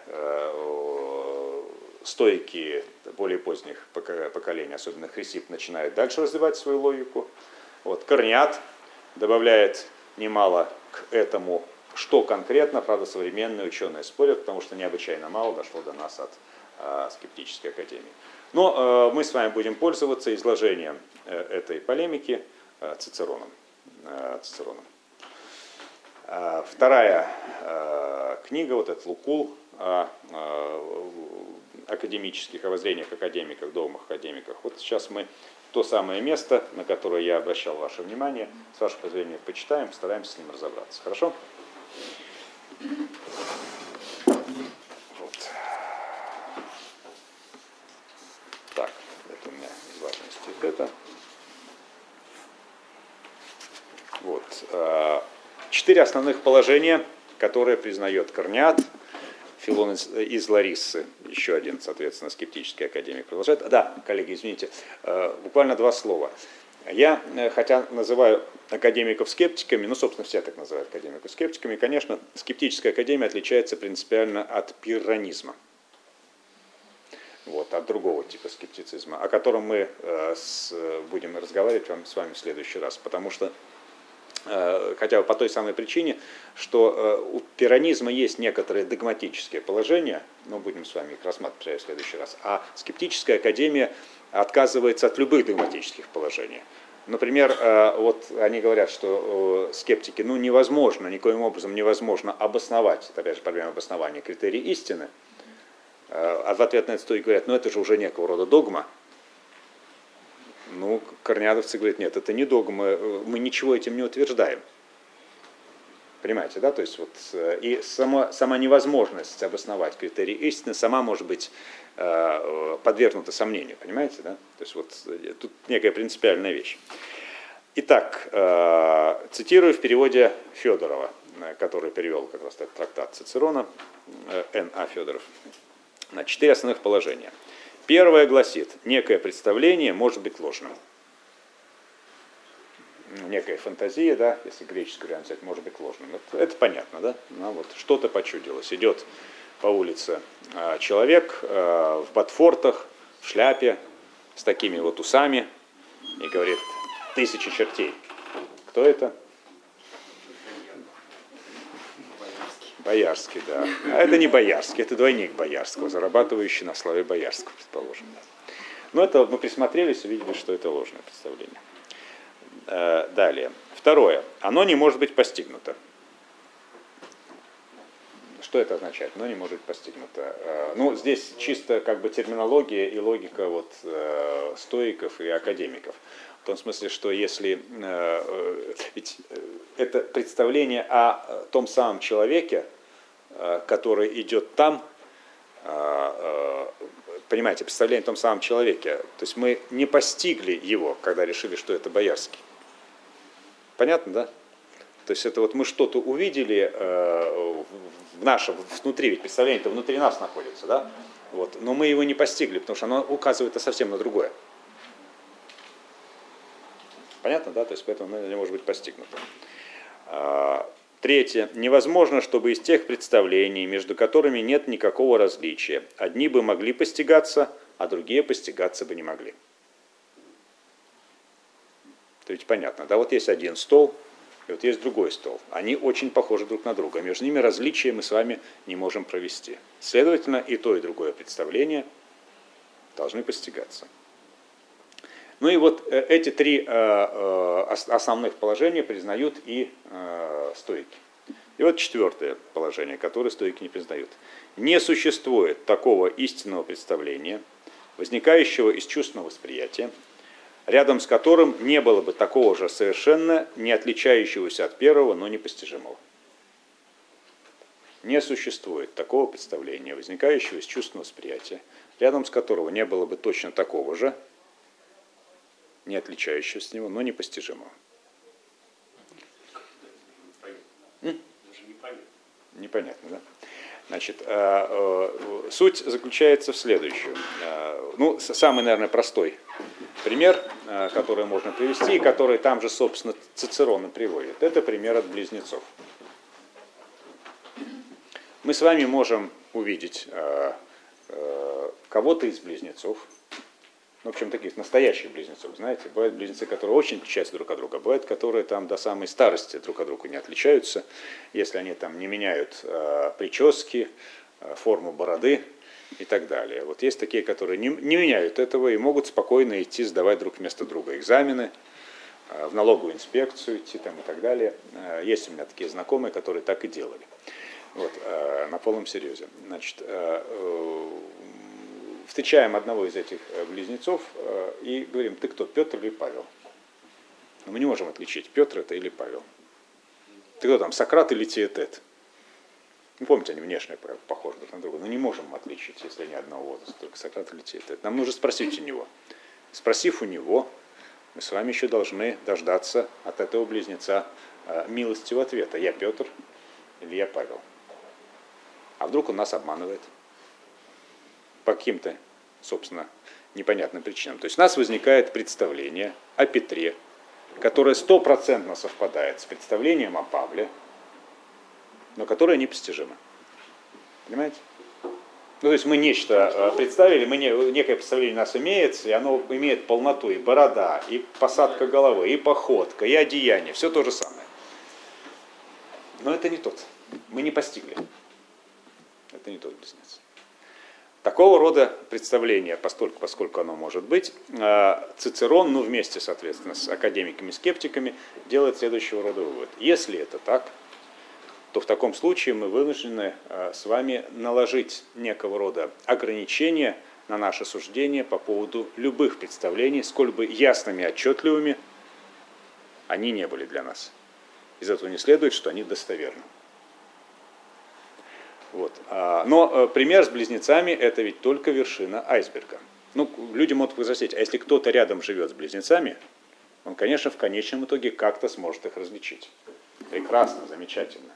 стойкие более поздних поколений, особенно Хрисип, начинают дальше развивать свою логику. Вот, Корнят добавляет немало к этому, что конкретно, правда, современные ученые спорят, потому что необычайно мало дошло до нас от э, скептической академии. Но э, мы с вами будем пользоваться изложением э, этой полемики э, Цицероном. Э, Цицероном. Э, вторая э, книга, вот этот Лукул, о академических, о воззрениях академиков, догмах академиках. Вот сейчас мы то самое место, на которое я обращал ваше внимание, с вашего позволения почитаем, постараемся с ним разобраться. Хорошо? Вот. Так, это у меня из важности это. Вот. А, четыре основных положения, которые признает Корнят, Филон из, из Лариссы, еще один, соответственно, скептический академик продолжает. Да, коллеги, извините, э, буквально два слова. Я, э, хотя называю академиков скептиками, ну, собственно, все так называют академиков скептиками, конечно, скептическая академия отличается принципиально от пиранизма. Вот, от другого типа скептицизма, о котором мы э, будем разговаривать вам, с вами в следующий раз. Потому что Э, хотя бы по той самой причине, что э, у пиранизма есть некоторые догматические положения, но будем с вами их рассматривать в следующий раз, а скептическая академия отказывается от любых догматических положений. Например, э, вот они говорят, что скептики, ну невозможно, никоим образом невозможно обосновать, это опять же проблема обоснования критерий истины, а в ответ на это говорят, ну это же уже некого рода догма, ну, корнядовцы говорят, нет, это не догма, мы ничего этим не утверждаем. Понимаете, да? То есть вот э, и сама, сама невозможность обосновать критерии истины сама может быть э, подвергнута сомнению, понимаете, да? То есть вот э, тут некая принципиальная вещь. Итак, э, цитирую в переводе Федорова, э, который перевел как раз этот трактат Цицерона, э, Н. А. Федоров, на четыре основных положения – Первое гласит, некое представление может быть ложным. Некая фантазия, да, если греческий вариант взять, может быть ложным. Это, это понятно, да? Ну, вот что-то почудилось. Идет по улице а, человек а, в ботфортах, в шляпе, с такими вот усами и говорит, тысячи чертей. Кто это? Боярский, да. А это не Боярский, это двойник Боярского, зарабатывающий на славе Боярского, предположим. Но это мы присмотрелись, увидели, что это ложное представление. Э, далее. Второе. Оно не может быть постигнуто. Что это означает? Оно не может быть постигнуто. Э, ну, здесь чисто как бы терминология и логика вот, э, стоиков и академиков. В том смысле, что если ведь это представление о том самом человеке, который идет там, э, э, понимаете, представление о том самом человеке. То есть мы не постигли его, когда решили, что это Боярский. Понятно, да? То есть это вот мы что-то увидели в нашем, внутри, ведь представление это внутри нас находится, да? Вот. Но мы его не постигли, потому что оно указывает совсем на другое. Понятно, да? То есть поэтому оно не может быть постигнуто. Третье. Невозможно, чтобы из тех представлений, между которыми нет никакого различия, одни бы могли постигаться, а другие постигаться бы не могли. То есть понятно, да, вот есть один стол, и вот есть другой стол. Они очень похожи друг на друга. Между ними различия мы с вами не можем провести. Следовательно, и то, и другое представление должны постигаться. Ну и вот э, эти три э, э, основных положения признают и стойки. И вот четвертое положение, которое стойки не признают. Не существует такого истинного представления, возникающего из чувственного восприятия, рядом с которым не было бы такого же совершенно не отличающегося от первого, но непостижимого. Не существует такого представления, возникающего из чувственного восприятия, рядом с которого не было бы точно такого же, не отличающегося от него, но непостижимого. Непонятно, да? Значит, э, э, суть заключается в следующем. Э, ну, самый, наверное, простой пример, который можно привести, и который там же, собственно, Цицерон приводит. Это пример от близнецов. Мы с вами можем увидеть кого-то из близнецов, в общем, таких настоящих близнецов, знаете, бывают близнецы, которые очень отличаются друг от друга, бывают, которые там до самой старости друг от друга не отличаются, если они там не меняют э, прически, э, форму бороды и так далее. Вот есть такие, которые не, не меняют этого и могут спокойно идти сдавать друг вместо друга экзамены, э, в налоговую инспекцию идти там и так далее. Э, есть у меня такие знакомые, которые так и делали. Вот, э, на полном серьезе. Значит, э, встречаем одного из этих э, близнецов э, и говорим, ты кто, Петр или Павел? Но мы не можем отличить, Петр это или Павел. Ты кто там, Сократ или Теетет? Ну, помните, они внешне похожи друг на друга, но не можем отличить, если они одного возраста, только Сократ или Теетет. Нам нужно спросить у него. Спросив у него, мы с вами еще должны дождаться от этого близнеца э, милостивого ответа. Я Петр или я Павел? А вдруг он нас обманывает? По каким-то, собственно, непонятным причинам. То есть у нас возникает представление о Петре, которое стопроцентно совпадает с представлением о Павле, но которое непостижимо. Понимаете? Ну, то есть мы нечто э, представили, мы не, некое представление у нас имеется, и оно имеет полноту, и борода, и посадка головы, и походка, и одеяние, все то же самое. Но это не тот. Мы не постигли. Это не тот близнец. Такого рода представление, поскольку, поскольку оно может быть, э, Цицерон, ну вместе, соответственно, с академиками-скептиками, делает следующего рода вывод. Если это так, то в таком случае мы вынуждены э, с вами наложить некого рода ограничения на наше суждение по поводу любых представлений, сколь бы ясными и отчетливыми они не были для нас. Из этого не следует, что они достоверны. Вот. А, но э, пример с близнецами – это ведь только вершина айсберга. Ну, люди могут возразить, а если кто-то рядом живет с близнецами, он, конечно, в конечном итоге как-то сможет их различить. Прекрасно, замечательно.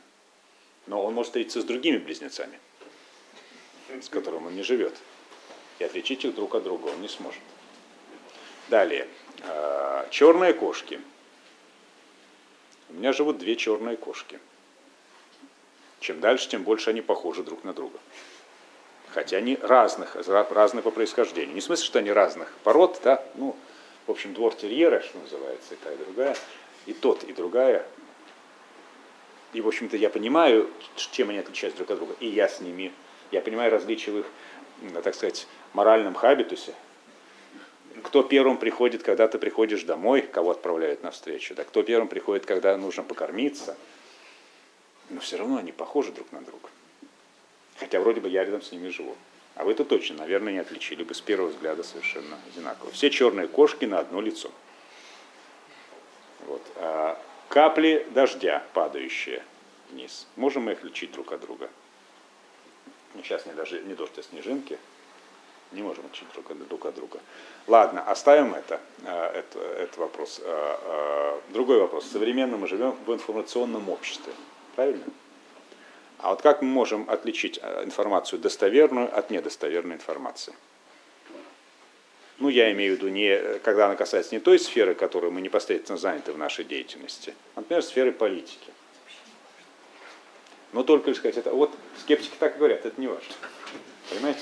Но он может встретиться с другими близнецами, с которыми он не живет. И отличить их друг от друга он не сможет. Далее. А, черные кошки. У меня живут две черные кошки – чем дальше, тем больше они похожи друг на друга. Хотя они разных, разные по происхождению. Не в смысле, что они разных пород, да, ну, в общем, двор терьера, что называется, и та, и другая, и тот, и другая. И, в общем-то, я понимаю, чем они отличаются друг от друга, и я с ними. Я понимаю различия в их, так сказать, моральном хабитусе. Кто первым приходит, когда ты приходишь домой, кого отправляют на встречу, да, кто первым приходит, когда нужно покормиться – но все равно они похожи друг на друга. Хотя вроде бы я рядом с ними живу. А вы это точно, наверное, не отличили бы с первого взгляда совершенно одинаково. Все черные кошки на одно лицо. Вот. А капли дождя, падающие вниз. Можем мы их отличить друг от друга? Сейчас не, даже, не дождь, а снежинки. Не можем отличить друг от, друг от друга. Ладно, оставим это, а, это, это вопрос. А, а, другой вопрос. Современно мы живем в информационном обществе. Правильно? А вот как мы можем отличить э, информацию достоверную от недостоверной информации? Ну, я имею в виду, не, когда она касается не той сферы, которой мы непосредственно заняты в нашей деятельности, а, например, сферы политики. Но только лишь сказать, это вот скептики так говорят, это не важно. Понимаете?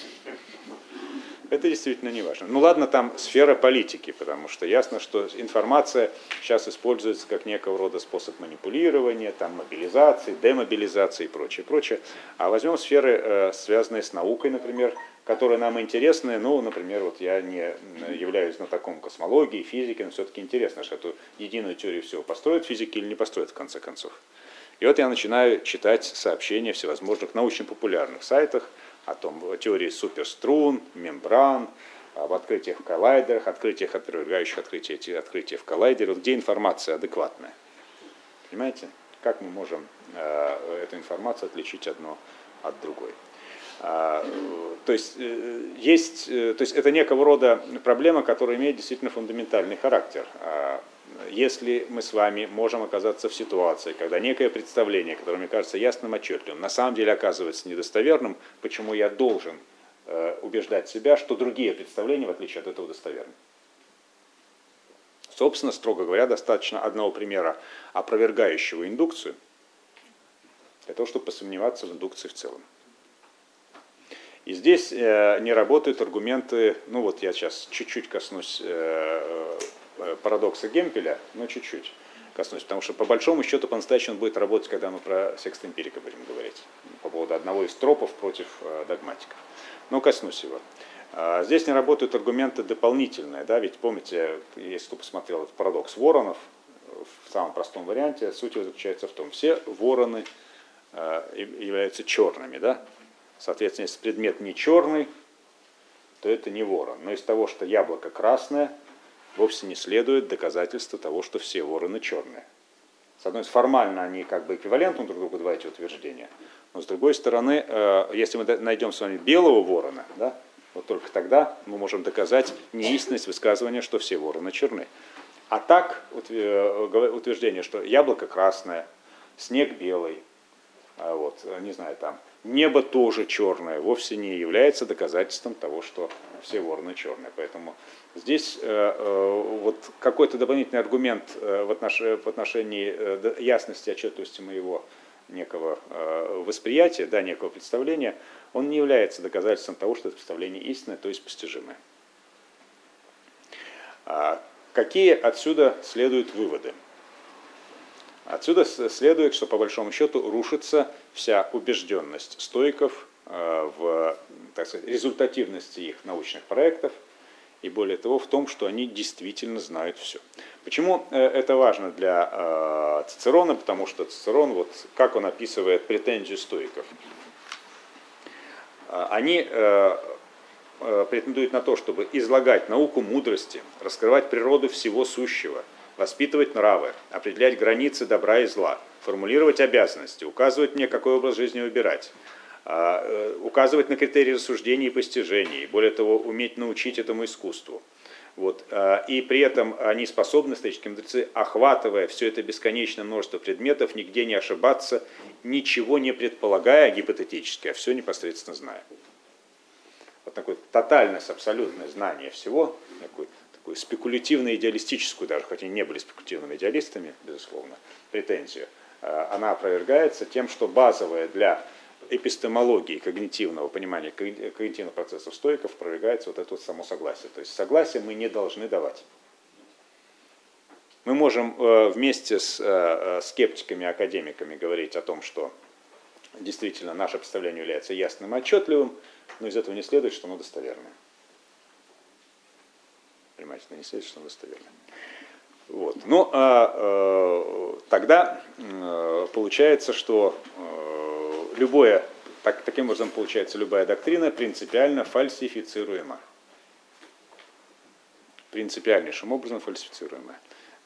Это действительно не важно. Ну ладно, там сфера политики, потому что ясно, что информация сейчас используется как некого рода способ манипулирования, там, мобилизации, демобилизации и прочее, прочее. А возьмем сферы, э, связанные с наукой, например, которые нам интересны. Ну, например, вот я не являюсь знатоком космологии, физики, но все-таки интересно, что эту единую теорию всего построят физики или не построят в конце концов. И вот я начинаю читать сообщения всевозможных научно-популярных сайтах, о том, о теории суперструн, мембран, в открытиях в коллайдерах, открытиях, отвергающих открытия, открытия в коллайдерах, где информация адекватная. Понимаете? Как мы можем э, эту информацию отличить одно от другой? А, то есть, э, есть, э, то есть это некого рода проблема, которая имеет действительно фундаментальный характер. Если мы с вами можем оказаться в ситуации, когда некое представление, которое мне кажется ясным, отчетливым, на самом деле оказывается недостоверным, почему я должен э, убеждать себя, что другие представления, в отличие от этого, достоверны. Собственно, строго говоря, достаточно одного примера, опровергающего индукцию, для того, чтобы посомневаться в индукции в целом. И здесь э, не работают аргументы, ну вот я сейчас чуть-чуть коснусь э, парадокса Гемпеля, но чуть-чуть коснусь, потому что по большому счету по-настоящему он будет работать, когда мы про секст эмпирика будем говорить, по поводу одного из тропов против догматиков. Но коснусь его. А здесь не работают аргументы дополнительные, да, ведь помните, если кто посмотрел этот парадокс воронов, в самом простом варианте, суть его заключается в том, все вороны являются черными, да, Соответственно, если предмет не черный, то это не ворон. Но из того, что яблоко красное, вовсе не следует доказательство того, что все вороны черные. С одной стороны, формально они как бы эквивалентны друг другу, два эти утверждения. Но с другой стороны, э, если мы найдем с вами белого ворона, да, вот только тогда мы можем доказать неистинность высказывания, что все вороны черны. А так э, утверждение, что яблоко красное, снег белый, а вот, не знаю, там, небо тоже черное, вовсе не является доказательством того, что все вороны черные. Поэтому здесь э, э, вот какой-то дополнительный аргумент э, в, отнош, в отношении ясности, отчетливости моего некого восприятия, да, некого представления, он не является доказательством того, что это представление истинное, то есть постижимое. А какие отсюда следуют выводы? Отсюда следует, что по большому счету рушится вся убежденность стоиков э, в так сказать, результативности их научных проектов и более того в том, что они действительно знают все. Почему э, это важно для э, Цицерона? Потому что Цицерон, вот как он описывает претензию стоиков. Они претендуют на то, чтобы излагать науку мудрости, раскрывать природу всего сущего – воспитывать нравы, определять границы добра и зла, формулировать обязанности, указывать мне, какой образ жизни выбирать, а, э, указывать на критерии рассуждений и постижений, более того, уметь научить этому искусству. Вот. А, и при этом они способны, исторические мудрецы, охватывая все это бесконечное множество предметов, нигде не ошибаться, ничего не предполагая гипотетически, а все непосредственно зная. Вот такое тотальное, абсолютное знание всего, такой такую спекулятивно идеалистическую, даже хотя не были спекулятивными идеалистами, безусловно, претензию, э, она опровергается тем, что базовая для эпистемологии когнитивного понимания когнитивных процессов стоиков опровергается вот это вот само согласие. То есть согласие мы не должны давать. Мы можем э, вместе с э, скептиками, академиками говорить о том, что действительно наше представление является ясным и отчетливым, но из этого не следует, что оно достоверное понимаете, не следует, что он достоверный. Вот. Ну, а, а, тогда а, получается, что а, любое, так, таким образом получается, любая доктрина принципиально фальсифицируема. Принципиальнейшим образом фальсифицируемая.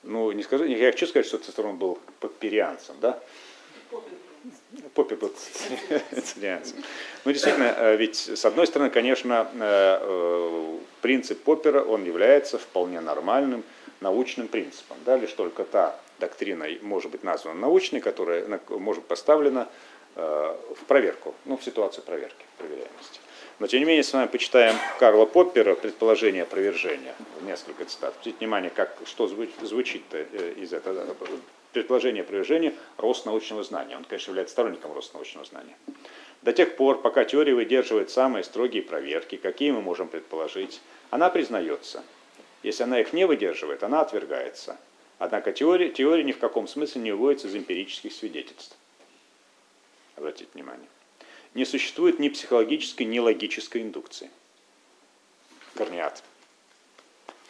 Ну, не скажу, я хочу сказать, что Цицерон был подперианцем, да? Поппи был цитарианцем. Ну, действительно, э, ведь с одной стороны, конечно, э, э, принцип Поппера, он является вполне нормальным научным принципом. Да, лишь только та доктрина может быть названа научной, которая может быть поставлена в проверку, ну, в ситуацию проверки, проверяемости. Но, тем не менее, с вами почитаем Карла Поппера «Предположение опровержения». Несколько цитат. Обратите внимание, как, что звучит из этого предположение опровержения – рост научного знания. Он, конечно, является сторонником роста научного знания. До тех пор, пока теория выдерживает самые строгие проверки, какие мы можем предположить, она признается. Если она их не выдерживает, она отвергается. Однако теория, теория ни в каком смысле не выводится из эмпирических свидетельств. Обратите внимание. Не существует ни психологической, ни логической индукции. Корнеат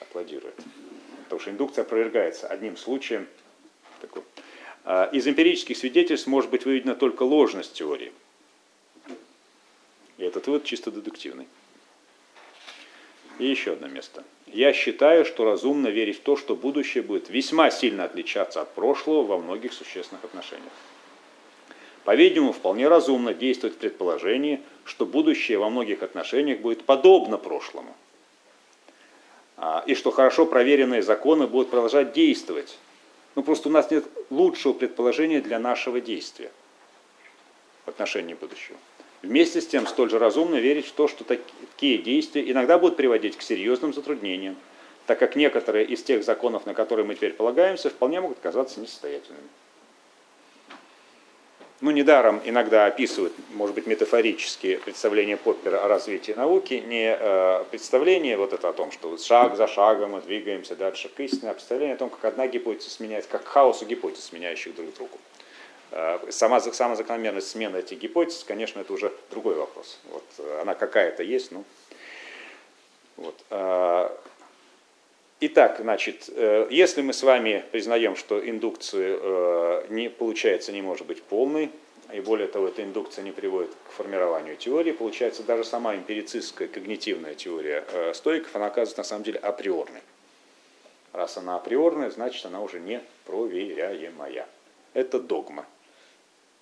аплодирует. Потому что индукция опровергается одним случаем – такой. А, из эмпирических свидетельств может быть выведена только ложность теории. И этот вывод чисто дедуктивный. И еще одно место. Я считаю, что разумно верить в то, что будущее будет весьма сильно отличаться от прошлого во многих существенных отношениях. По-видимому, вполне разумно действовать в предположении, что будущее во многих отношениях будет подобно прошлому. А, и что хорошо проверенные законы будут продолжать действовать. Ну просто у нас нет лучшего предположения для нашего действия в отношении будущего. Вместе с тем столь же разумно верить в то, что такие действия иногда будут приводить к серьезным затруднениям, так как некоторые из тех законов, на которые мы теперь полагаемся, вполне могут казаться несостоятельными. Ну, недаром иногда описывают, может быть, метафорические представления Поппера о развитии науки, не э, представление вот это о том, что шаг за шагом мы двигаемся дальше к истине, а представление о том, как одна гипотеза сменяется, как хаосу гипотез, сменяющих друг друга. Э, сама, сама закономерность смены этих гипотез, конечно, это уже другой вопрос. Вот, э, она какая-то есть, ну. Вот. Э, итак, значит, если мы с вами признаем, что индукция не, получается не может быть полной, и более того, эта индукция не приводит к формированию теории, получается даже сама эмпирицистская когнитивная теория стойков, она оказывается на самом деле априорной. Раз она априорная, значит она уже не проверяемая. Это догма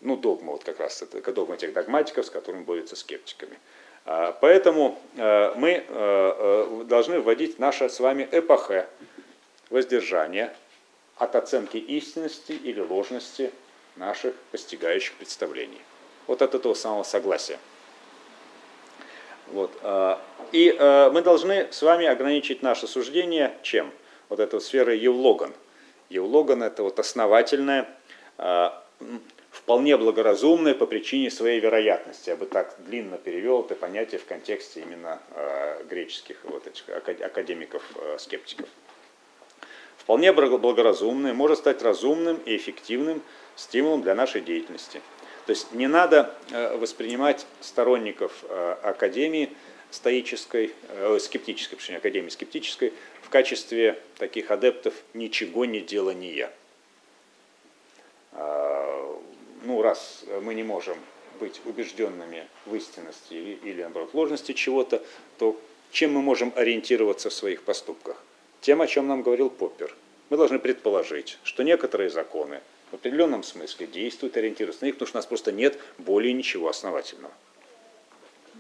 ну, догма, вот как раз это догма тех догматиков, с которыми борются скептиками. А, поэтому э, мы э, э, должны вводить наше с вами эпохе воздержание от оценки истинности или ложности наших постигающих представлений. Вот от этого самого согласия. Вот. И мы должны с вами ограничить наше суждение чем? Вот этой сферой Евлоган. Евлоган это вот основательное, вполне благоразумное по причине своей вероятности. Я бы так длинно перевел это понятие в контексте именно э, греческих вот этих академиков-скептиков. Э, вполне благоразумное может стать разумным и эффективным стимулом для нашей деятельности. То есть не надо э, воспринимать сторонников академии стоической, э, скептической, точнее, академии скептической, в качестве таких адептов ничего не делания ну, раз мы не можем быть убежденными в истинности или, или наоборот, ложности чего-то, то чем мы можем ориентироваться в своих поступках? Тем, о чем нам говорил Поппер. Мы должны предположить, что некоторые законы в определенном смысле действуют, ориентируются на них, потому что у нас просто нет более ничего основательного.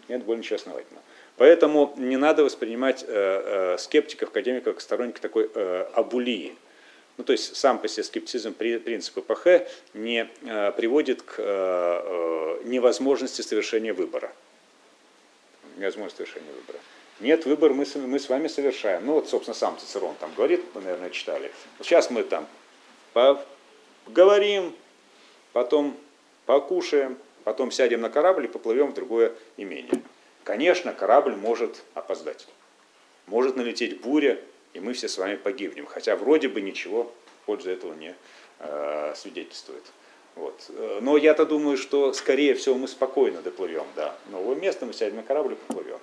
Нет более ничего основательного. Поэтому не надо воспринимать э, э, скептиков, академиков, как сторонников такой э, абулии, ну, то есть сам по себе скептицизм принципа ПХ не э, приводит к э, э, невозможности совершения выбора. Невозможности совершения выбора. Нет, выбор мы, мы с вами совершаем. Ну вот, собственно, сам Цицерон там говорит, вы, наверное, читали. Сейчас мы там поговорим, потом покушаем, потом сядем на корабль и поплывем в другое имение. Конечно, корабль может опоздать. Может налететь буря, и мы все с вами погибнем. Хотя вроде бы ничего в пользу этого не э, свидетельствует. Вот. Но я-то думаю, что скорее всего мы спокойно доплывем до нового места, мы сядем на корабль и поплывем.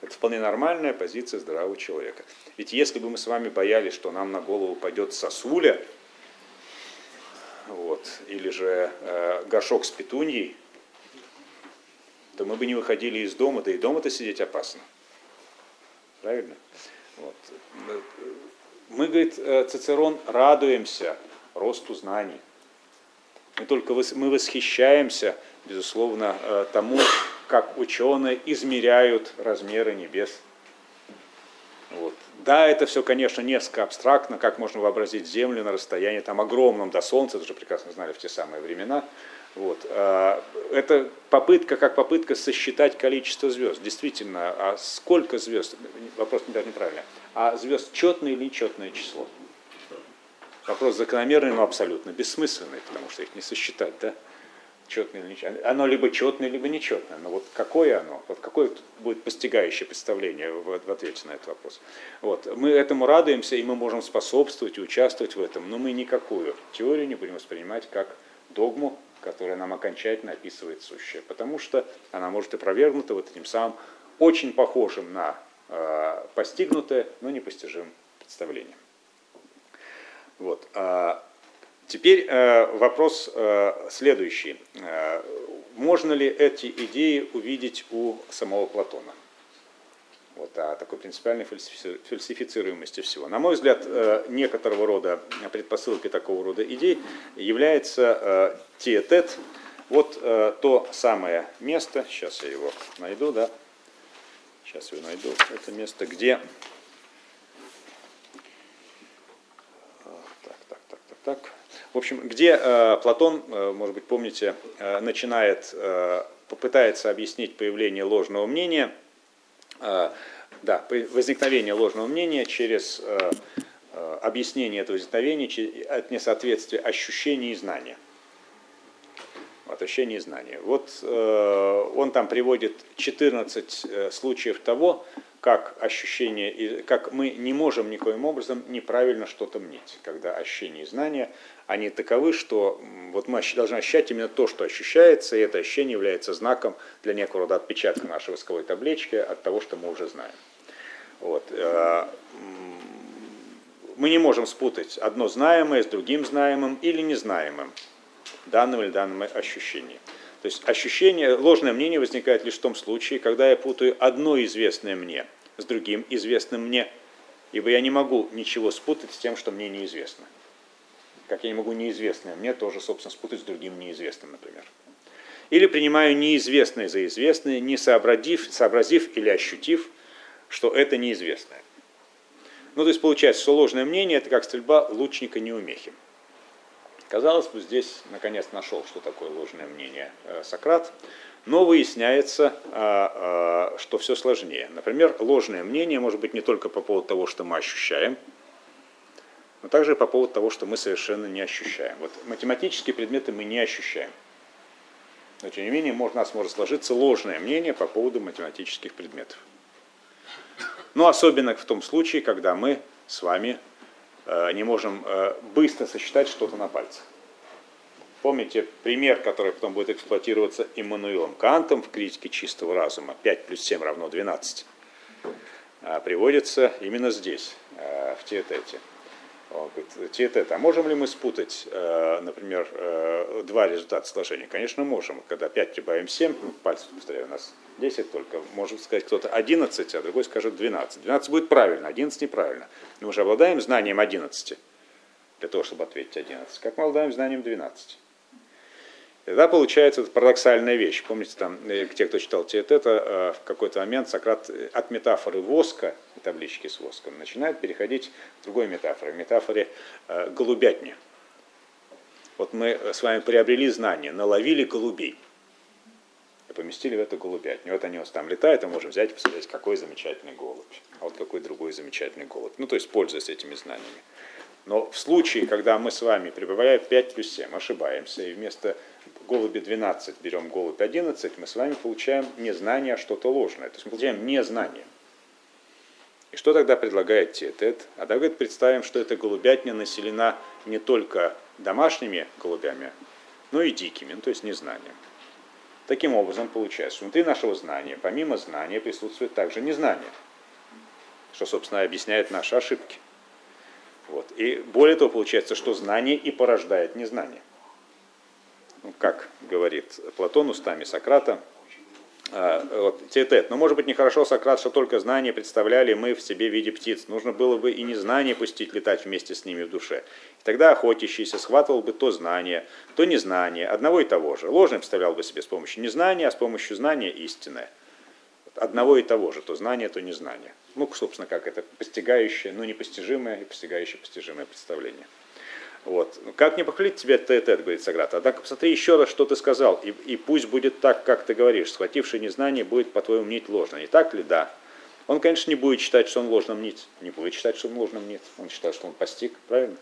Это вполне нормальная позиция здравого человека. Ведь если бы мы с вами боялись, что нам на голову пойдет сосуля, вот, или же э, горшок с петуньей, то мы бы не выходили из дома, да и дома-то сидеть опасно. Правильно? Вот. Мы, говорит э, Цицерон, радуемся росту знаний. Мы только мы восхищаемся, безусловно, э, тому, как ученые измеряют размеры небес. Да, это все, конечно, несколько абстрактно, как можно вообразить Землю на расстоянии там, огромном до Солнца, это же прекрасно знали в те самые времена. Вот. А, это попытка, как попытка сосчитать количество звезд. Действительно, а сколько звезд? Вопрос даже неправильный. А звезд четное или нечетное число? Вопрос закономерный, но абсолютно бессмысленный, потому что их не сосчитать, да? Четное или нечетное. Оно либо четное, либо нечетное. Но вот какое оно? Вот какое будет постигающее представление в, в ответе на этот вопрос? Вот. Мы этому радуемся, и мы можем способствовать и участвовать в этом, но мы никакую теорию не будем воспринимать как догму, которая нам окончательно описывает сущее, потому что она может опровергнута вот этим самым очень похожим на э, постигнутое, но непостижимым представлением. Вот. Теперь э, вопрос э, следующий. Э, можно ли эти идеи увидеть у самого Платона? вот, а такой принципиальной фальсифицируемости всего. На мой взгляд, некоторого рода предпосылки такого рода идей является э, тет вот то самое место, сейчас я его найду, да, сейчас я его найду, это место, где, так, так, так, так, так, в общем, где Платон, может быть, помните, начинает, попытается объяснить появление ложного мнения – да, возникновение ложного мнения через э, э, объяснение этого возникновения от несоответствия ощущений и знания. Вот, ощущения и знания. Вот э, он там приводит 14 случаев того, как ощущение, как мы не можем никоим образом неправильно что-то мнить, когда ощущения и знания они таковы, что вот мы должны ощущать именно то, что ощущается, и это ощущение является знаком для некого рода отпечатка нашей восковой таблички от того, что мы уже знаем. Вот. Э, мы не можем спутать одно знаемое с другим знаемым или незнаемым данным или данным ощущением. То есть ощущение, ложное мнение возникает лишь в том случае, когда я путаю одно известное мне с другим известным мне, ибо я не могу ничего спутать с тем, что мне неизвестно как я не могу неизвестное мне тоже, собственно, спутать с другим неизвестным, например. Или принимаю неизвестное за известное, не сообразив, сообразив или ощутив, что это неизвестное. Ну, то есть получается, что ложное мнение – это как стрельба лучника неумехи. Казалось бы, здесь наконец нашел, что такое ложное мнение э, Сократ, но выясняется, а, а, что все сложнее. Например, ложное мнение может быть не только по поводу того, что мы ощущаем – но также по поводу того, что мы совершенно не ощущаем. Вот математические предметы мы не ощущаем. Но тем не менее, у нас может сложиться ложное мнение по поводу математических предметов. Но особенно в том случае, когда мы с вами э, не можем э, быстро сосчитать что-то на пальцах. Помните пример, который потом будет эксплуатироваться Иммануилом Кантом в критике чистого разума, 5 плюс 7 равно 12, э, приводится именно здесь, э, в Теотете. Он говорит, тет а можем ли мы спутать, э, например, э, два результата сложения? Конечно, можем. Когда 5 прибавим 7, ну, пальцев, повторяю, у нас 10 только, может сказать кто-то 11, а другой скажет 12. 12 будет правильно, 11 неправильно. Но мы же обладаем знанием 11 для того, чтобы ответить 11. Как мы обладаем знанием 12? Тогда получается это парадоксальная вещь. Помните, там, э, те, кто читал Тет, это э, в какой-то момент Сократ э, от метафоры воска, таблички с воском, начинает переходить к другой метафоре, метафоре голубятни. Вот мы с вами приобрели знания, наловили голубей и поместили в эту голубятню. Вот они у там летают, и можем взять и посмотреть, какой замечательный голубь, а вот какой другой замечательный голубь. Ну, то есть, пользуясь этими знаниями. Но в случае, когда мы с вами прибавляем 5 плюс 7, ошибаемся, и вместо голуби 12 берем голубь 11, мы с вами получаем не знание, а что-то ложное. То есть мы получаем незнание. И что тогда предлагает Тетет? А давайте представим, что эта голубятня населена не только домашними голубями, но и дикими, ну, то есть незнанием. Таким образом, получается, внутри нашего знания, помимо знания, присутствует также незнание, что, собственно, объясняет наши ошибки. Вот. И более того, получается, что знание и порождает незнание. Ну, как говорит Платон устами Сократа, а, вот, тет Но может быть нехорошо, Сократ, что только знания представляли мы в себе в виде птиц. Нужно было бы и незнание пустить летать вместе с ними в душе. И тогда охотящийся схватывал бы то знание, то незнание, одного и того же. Ложное представлял бы себе с помощью незнания, а с помощью знания истинное. Одного и того же, то знание, то незнание. Ну, собственно, как это постигающее, ну, непостижимое и постигающее постижимое представление. Вот. Как не похвалить тебя тет -тет, говорит Сократ. Однако посмотри еще раз, что ты сказал, и, и пусть будет так, как ты говоришь. Схвативший незнание будет, по-твоему, мнить ложно. Не так ли? Да. Он, конечно, не будет считать, что он ложно мнит. Не будет считать, что он ложно мнит. Он считает, что он постиг, правильно?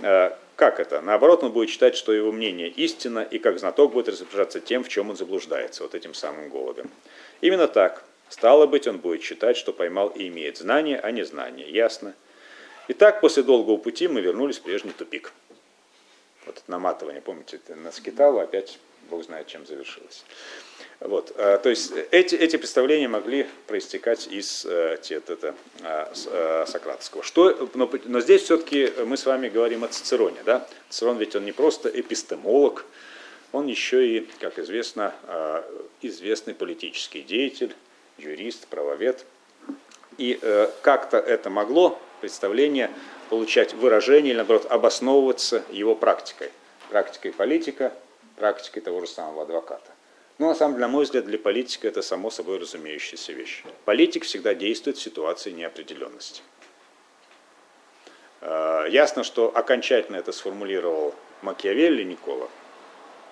А, как это? Наоборот, он будет считать, что его мнение истина, и как знаток будет распоряжаться тем, в чем он заблуждается, вот этим самым голубем. Именно так. Стало быть, он будет считать, что поймал и имеет знание, а не знание. Ясно? Итак, после долгого пути мы вернулись в прежний тупик. Вот это наматывание, помните, это на скиталу опять Бог знает, чем завершилось. Вот, а, то есть эти, эти представления могли проистекать из э, это, а, э, сократского. Что, но, но здесь все-таки мы с вами говорим о Цицероне. Да? Цицерон ведь он не просто эпистемолог, он еще и, как известно, а, известный политический деятель, юрист, правовед. И э, как-то это могло, представление, получать выражение или, наоборот, обосновываться его практикой. Практикой политика, практикой того же самого адвоката. Но на самом деле, на мой взгляд, для политика это само собой разумеющаяся вещь. Политик всегда действует в ситуации неопределенности. Э, ясно, что окончательно это сформулировал Макиавелли Никола.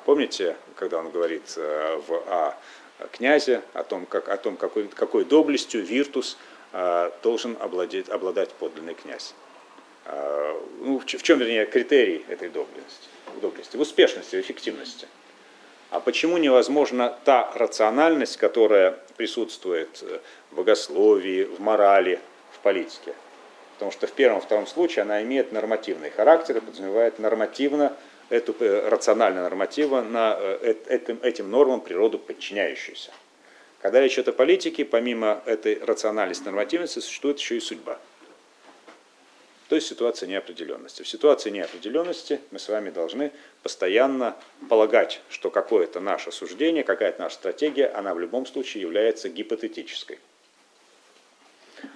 Помните, когда он говорит э, в «А» князе, о том, как, о том какой, какой доблестью Виртус должен обладать, обладать подлинный князь. Э, ну, в, чем, вернее, критерий этой доблести? доблести? В успешности, в эффективности. А почему невозможна та рациональность, которая присутствует в богословии, в морали, в политике? Потому что в первом и втором случае она имеет нормативный характер и подразумевает нормативно эту э, рациональную нормативу на э, этим, этим нормам природу подчиняющуюся. Когда речь идет о политике, помимо этой рациональности нормативности, существует еще и судьба. То есть ситуация неопределенности. В ситуации неопределенности мы с вами должны постоянно полагать, что какое-то наше суждение, какая-то наша стратегия, она в любом случае является гипотетической.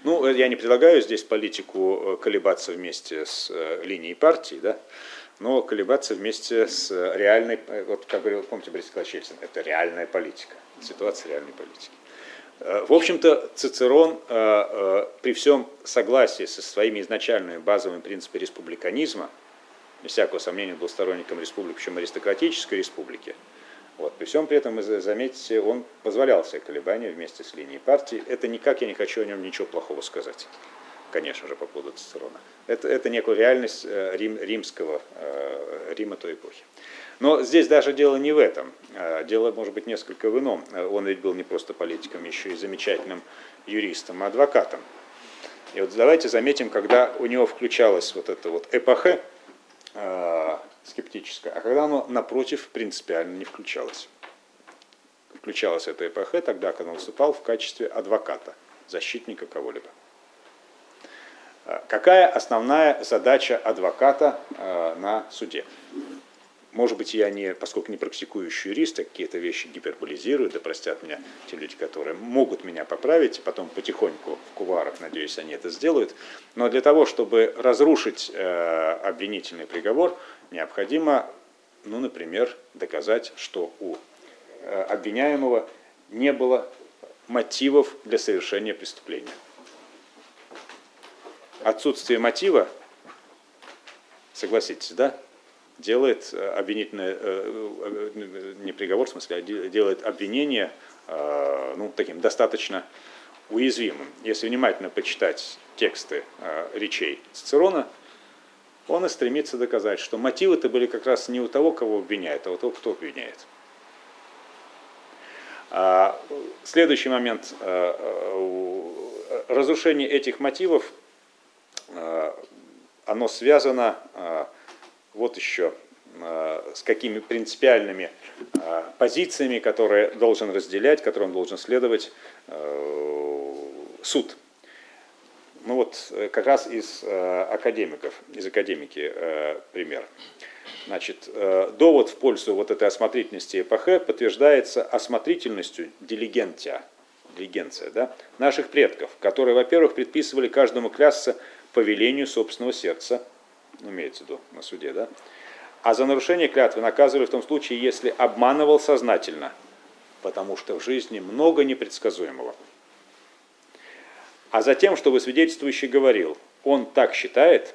Ну, я не предлагаю здесь политику э, колебаться вместе с линией партии, да, но колебаться вместе с реальной, вот как говорил, помните, Борис Николаевич это реальная политика, ситуация реальной политики. Э, в общем-то, Цицерон э, э, при всем согласии со своими изначальными базовыми принципами республиканизма, без всякого сомнения, был сторонником республики, причем аристократической республики, вот. При всем при этом, вы заметите, он позволял себе колебания вместе с линией партии. Это никак, я не хочу о нем ничего плохого сказать конечно же, по поводу Цицерона. Это, это некая реальность рим, римского, Рима той эпохи. Но здесь даже дело не в этом. Э, дело, может быть, несколько в ином. Он ведь был не просто политиком, еще и замечательным юристом, а адвокатом. И вот давайте заметим, когда у него включалась вот эта вот эпохе э, скептическая, а когда оно, напротив, принципиально не включалось. Включалась эта эпохе тогда, когда он выступал в качестве адвоката, защитника кого-либо. Какая основная задача адвоката э, на суде? Может быть, я не, поскольку не практикующий юрист, я какие-то вещи гиперболизирую, да простят меня те люди, которые могут меня поправить, потом потихоньку в куварах, надеюсь, они это сделают. Но для того, чтобы разрушить э, обвинительный приговор, необходимо, ну, например, доказать, что у э, обвиняемого не было мотивов для совершения преступления отсутствие мотива, согласитесь, да, делает э, обвинительное, э, э, не приговор, в смысле, а делает обвинение ну, таким достаточно уязвимым. Если внимательно почитать тексты речей Цицерона, он и стремится доказать, что мотивы-то были как раз не у того, кого обвиняет, а у того, кто обвиняет. А, следующий момент. Разрушение этих мотивов оно связано вот еще э, с какими принципиальными позициями, которые должен разделять, которым должен следовать суд. Ну вот как раз из академиков, из академики пример. Значит, довод в пользу вот этой осмотрительности эпохе подтверждается осмотрительностью дилигентия, дилигенция, да, наших предков, которые, во-первых, предписывали каждому клясться по велению собственного сердца, имеется в виду на суде, да? А за нарушение клятвы наказывали в том случае, если обманывал сознательно, потому что в жизни много непредсказуемого. А затем, чтобы свидетельствующий говорил, он так считает,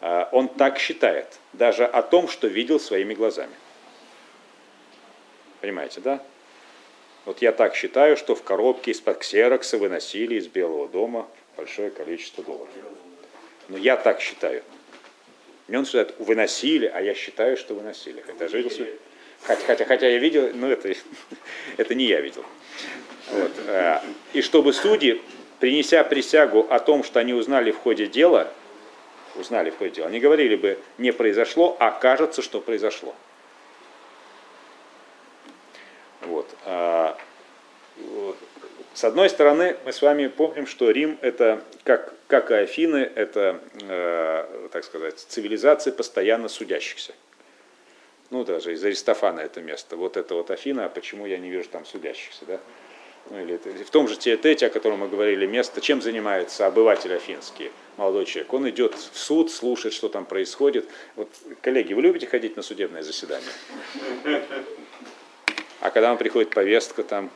а, он так считает, даже о том, что видел своими глазами. Понимаете, да? Вот я так считаю, что в коробке из-под ксерокса выносили из Белого дома большое количество долларов. Но я так считаю. Мне он считает, выносили, а я считаю, что выносили. Хотя, жил, хотя, хотя, хотя я видел, но это, [laughs] это не я видел. Вот. А, и чтобы судьи, принеся присягу о том, что они узнали в ходе дела, узнали в ходе дела, они говорили бы, не произошло, а кажется, что произошло. Вот. С одной стороны, мы с вами помним, что Рим это, как, как и Афины, это, э, так сказать, цивилизация постоянно судящихся. Ну, даже из Аристофана это место. Вот это вот Афина, а почему я не вижу там судящихся, да? ну, или в том же теотете, о котором мы говорили, место, чем занимается обыватель афинский, молодой человек. Он идет в суд, слушает, что там происходит. Вот, коллеги, вы любите ходить на судебное заседание? А когда вам приходит повестка, там,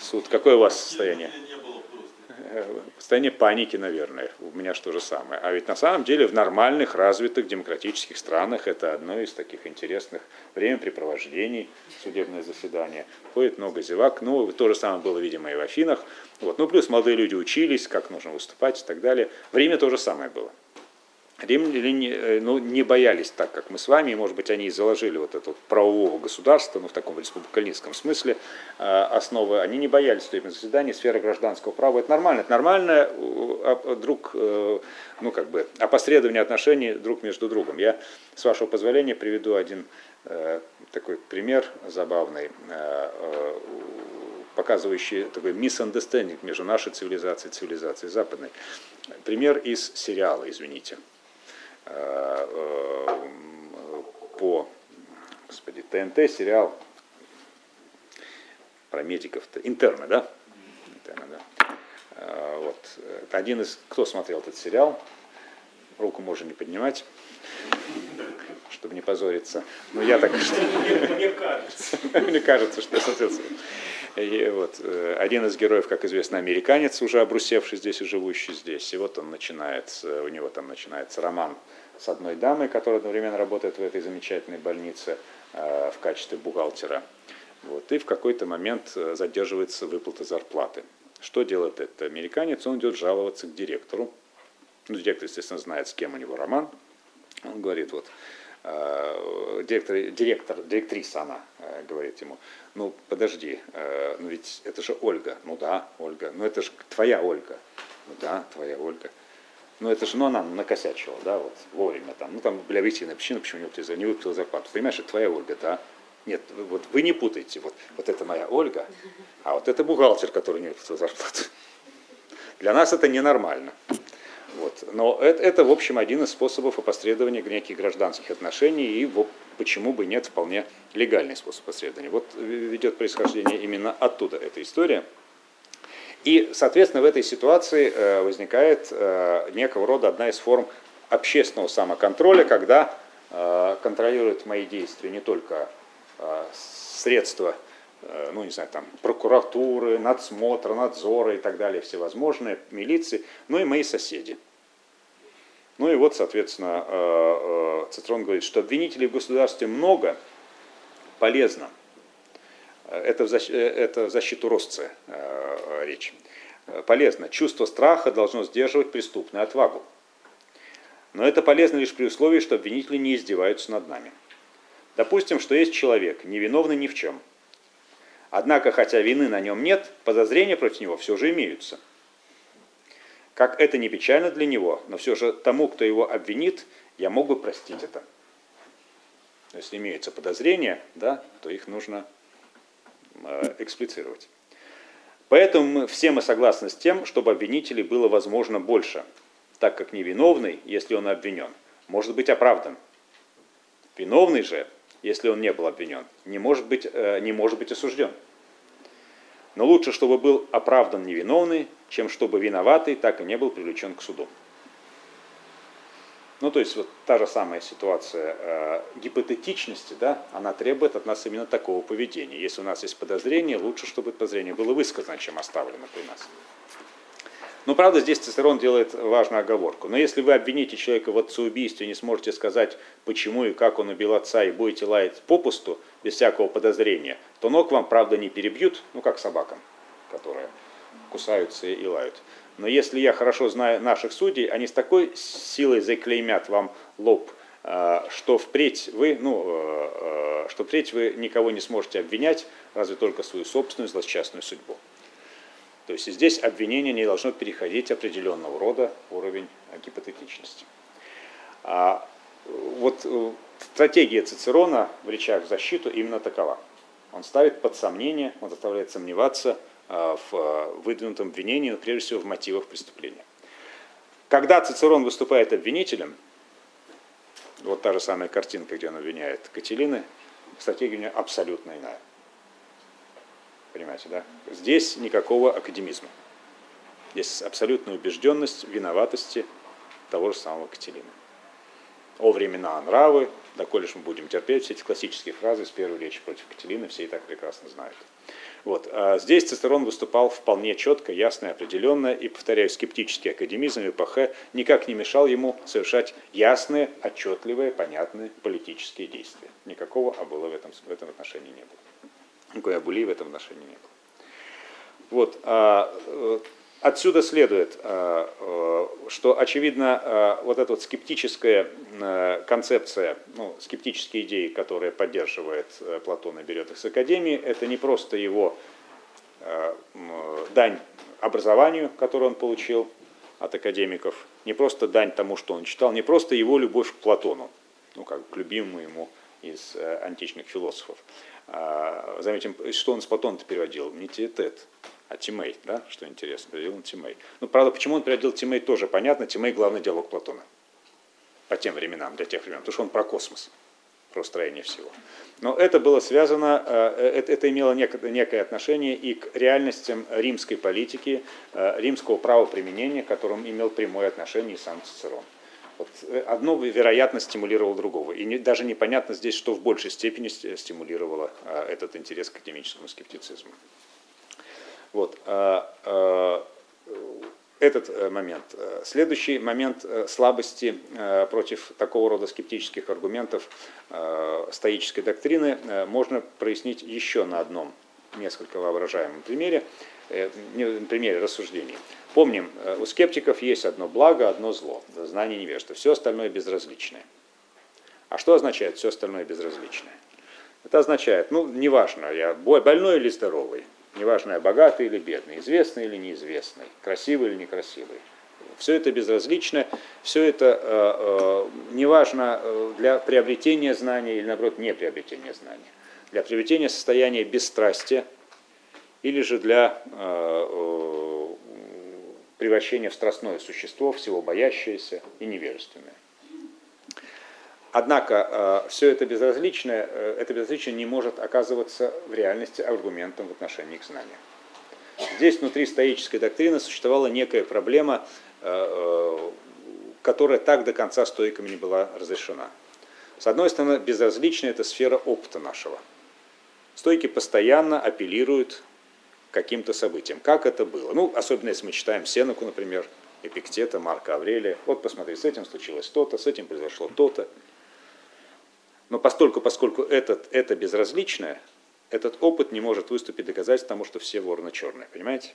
суд, какое у вас состояние? состояние паники, наверное. У меня что же самое. А ведь на самом деле в нормальных, развитых, демократических странах это одно из таких интересных времяпрепровождений, судебное заседание. Ходит много зевак. Ну, то же самое было, видимо, и в Афинах. Вот. Ну, плюс молодые люди учились, как нужно выступать и так далее. Время то же самое было. Римляне э, ну, не боялись так, как мы с вами, и, может быть, они и заложили вот это вот правового государства, ну, в таком республиканистском смысле, э, основы, они не боялись судебных заседаний, сфера гражданского права, это нормально, это нормально а, друг, э, ну, как бы, опосредование отношений друг между другом. Я, с вашего позволения, приведу один такой пример забавный, показывающий такой misunderstanding между нашей цивилизацией и цивилизацией западной. Пример из сериала, извините. Э, э, по господи, ТНТ сериал про медиков-то, интерны, да? Интерны, да. Э, вот. Один из, кто смотрел этот сериал, руку можно не поднимать, чтобы не позориться. Но я так... Мне кажется. [laughs] Мне кажется, что соответственно. И вот, один из героев, как известно, американец, уже обрусевший здесь и живущий здесь. И вот он начинает, у него там начинается роман с одной дамой, которая одновременно работает в этой замечательной больнице э, в качестве бухгалтера. Вот, и в какой-то момент э, задерживается выплата зарплаты. Что делает этот американец? Он идет жаловаться к директору. Ну, директор, естественно, знает, с кем у него роман. Он говорит, вот, э, директор, директор, директриса она говорит ему, ну подожди, ну ведь это же Ольга. Ну да, Ольга. Ну это же твоя Ольга. Ну да, твоя Ольга. Но это же, ну, она накосячила, да, вот, вовремя там. Ну, там были объективные причины, почему не выплатила, не выплатила зарплату. Понимаешь, это твоя Ольга, да? Нет, вот вы не путаете. Вот, вот это моя Ольга, а вот это бухгалтер, который не выплатил зарплату. Для нас это ненормально. Вот. Но это, это, в общем, один из способов опосредования неких гражданских отношений, и вот, почему бы нет, вполне легальный способ опосредования. Вот ведет происхождение именно оттуда эта история. И, соответственно, в этой ситуации э, возникает э, некого рода одна из форм общественного самоконтроля, когда э, контролируют мои действия не только средства, ну не знаю, там, прокуратуры, надсмотра, надзора и так далее, всевозможные, милиции, но и мои соседи. Ну и вот, соответственно, Цицерон говорит, что обвинителей в государстве много, полезно – это в, защ... это в защиту Росцы э, речь. Полезно. Чувство страха должно сдерживать преступную отвагу. Но это полезно лишь при условии, что обвинители не издеваются над нами. Допустим, что есть человек, невиновный ни в чем. Однако, хотя вины на нем нет, подозрения против него все же имеются. Как это не печально для него, но все же тому, кто его обвинит, я мог бы простить это. Если имеются подозрения, да, то их нужно эксплицировать. Поэтому все мы согласны с тем, чтобы обвинителей было возможно больше, так как невиновный, если он обвинен, может быть оправдан. Виновный же, если он не был обвинен, не может быть, э, не может быть осужден. Но лучше, чтобы был оправдан невиновный, чем чтобы виноватый так и не был привлечен к суду. Ну, то есть вот та же самая ситуация э, гипотетичности, да, она требует от нас именно такого поведения. Если у нас есть подозрение, лучше, чтобы подозрение было высказано, чем оставлено при нас. Но, правда, здесь Цицерон делает важную оговорку. Но если вы обвините человека в отцеубийстве, не сможете сказать, почему и как он убил отца, и будете лаять попусту, без всякого подозрения, то ног вам, правда, не перебьют, ну, как собакам, которые кусаются и лают. Но если я хорошо знаю наших судей, они с такой силой заклеймят вам лоб, э, что впредь вы, ну, э, э, что впредь вы никого не сможете обвинять, разве только свою собственную злосчастную судьбу. То есть здесь обвинение не должно переходить определенного рода уровень гипотетичности. А вот стратегия Цицерона в речах в защиту именно такова. Он ставит под сомнение, он заставляет сомневаться – в э, выдвинутом обвинении, но прежде всего в мотивах преступления. Когда Цицерон выступает обвинителем, вот та же самая картинка, где он обвиняет Кателины, стратегия у него абсолютно иная. Понимаете, да? Здесь никакого академизма. Здесь абсолютная убежденность виноватости того же самого Катерины. О времена нравы, доколе же мы будем терпеть, все эти классические фразы из первой речи против Катерины, все и так прекрасно знают. Вот. А здесь Цицерон выступал вполне четко, ясно и определенно, и, повторяю, скептический академизм Эпохе никак не мешал ему совершать ясные, отчетливые, понятные политические действия. Никакого абыла в этом, в этом отношении не было. Никакой абули в этом отношении не было. Вот. А, э, Отсюда следует, э, э, что, очевидно, э, вот эта вот скептическая концепция, ну, скептические идеи, которые поддерживает Платон и берет их с Академии, это не просто его дань образованию, которую он получил от академиков, не просто дань тому, что он читал, не просто его любовь к Платону, ну, как к любимому ему из античных философов. А, заметим, что он с Платона переводил? Не тет а Тимей, да, что интересно, переводил он Тимей. Ну, правда, почему он переводил Тимей, тоже понятно. Тимей – главный диалог Платона по тем временам, для тех времен, потому что он про космос, про строение всего. Но это было связано, э, это, это имело некое отношение и к реальностям римской политики, э, римского правоприменения, к которым имел прямое отношение и сам Цицерон. Вот э, одно, вероятно, стимулировало другого. И не, даже непонятно здесь, что в большей степени стимулировало этот интерес к академическому скептицизму. Вот. А, а, этот э, момент. Следующий момент э, слабости э, против такого рода скептических аргументов стоической доктрины можно прояснить еще на одном несколько воображаемом примере, примере рассуждений. Помним, у скептиков есть одно благо, одно зло, знание невежества. Все остальное безразличное. А что означает все остальное безразличное? Это означает, ну, неважно, я больной или здоровый, неважно, богатый или бедный, известный или неизвестный, красивый или некрасивый. Все это безразлично, все это э, э, неважно э, для приобретения знания или, наоборот, не приобретения знания. Для приобретения состояния бесстрастия или же для э, э, превращения в страстное существо, всего боящееся и невежественное. Однако э, все это безразличное, э, это безразличие не может оказываться в реальности аргументом в отношении к знанию. Здесь внутри стоической доктрины существовала некая проблема, э, которая так до конца стоиками не была разрешена. С одной стороны, безразличная это сфера опыта нашего. Стойки постоянно апеллируют к каким-то событиям. Как это было? Ну, особенно если мы читаем Сенеку, например, Эпиктета, Марка Аврелия. Вот посмотри, с этим случилось то-то, с этим произошло то-то. Но постольку, поскольку этот, это безразличное, этот опыт не может выступить доказательством тому, что все вороны черные. Понимаете?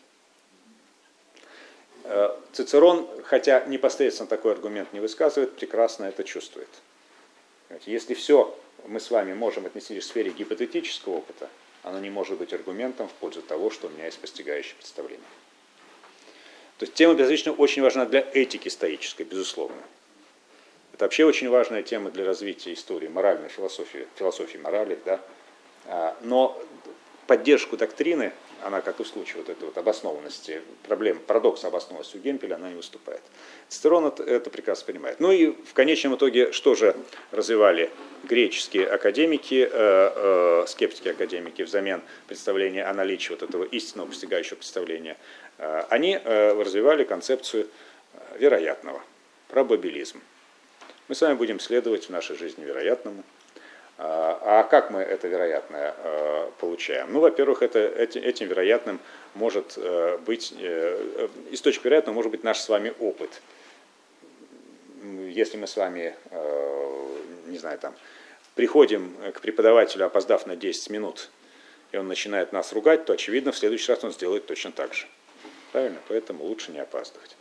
Э, Цицерон, хотя непосредственно такой аргумент не высказывает, прекрасно это чувствует. Если все мы с вами можем отнести в сфере гипотетического опыта, оно не может быть аргументом в пользу того, что у меня есть постигающее представление. То есть тема безразличия очень важна для этики стоической, безусловно. Это вообще очень важная тема для развития истории, моральной философии, философии морали. Да? А, но поддержку доктрины, она, как и в случае вот этой вот обоснованности, проблем, парадокса обоснованности у Гемпеля, она не выступает. Цицерон это, это прекрасно понимает. Ну и в конечном итоге, что же развивали греческие академики, э, э, скептики-академики взамен представления о наличии вот этого истинного постигающего представления? Э, они э, развивали концепцию э, вероятного, пробабилизм. Мы с вами будем следовать в нашей жизни вероятному. А, а как мы это вероятное а, получаем? Ну, во-первых, это, этим вероятным может э, быть, э, источник вероятного может быть наш с вами опыт. Если мы с вами, э, не знаю, там, приходим к преподавателю, опоздав на 10 минут, и он начинает нас ругать, то, очевидно, в следующий раз он сделает точно так же. Правильно? Поэтому лучше не опаздывать.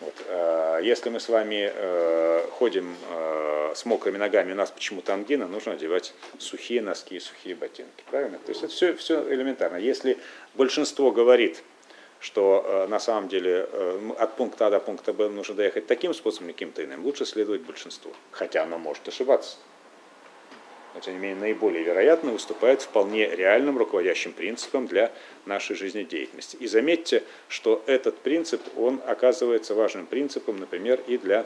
Вот. Э, если мы с вами э, ходим э, с мокрыми ногами, у нас почему-то ангина, нужно одевать сухие носки, сухие ботинки. Правильно? То есть это все, все элементарно. Если большинство говорит, что на самом деле от пункта А до пункта Б нужно доехать таким способом каким-то иным, лучше следовать большинству. Хотя оно может ошибаться но тем не менее наиболее вероятно выступает вполне реальным руководящим принципом для нашей жизнедеятельности. И заметьте, что этот принцип, он оказывается важным принципом, например, и для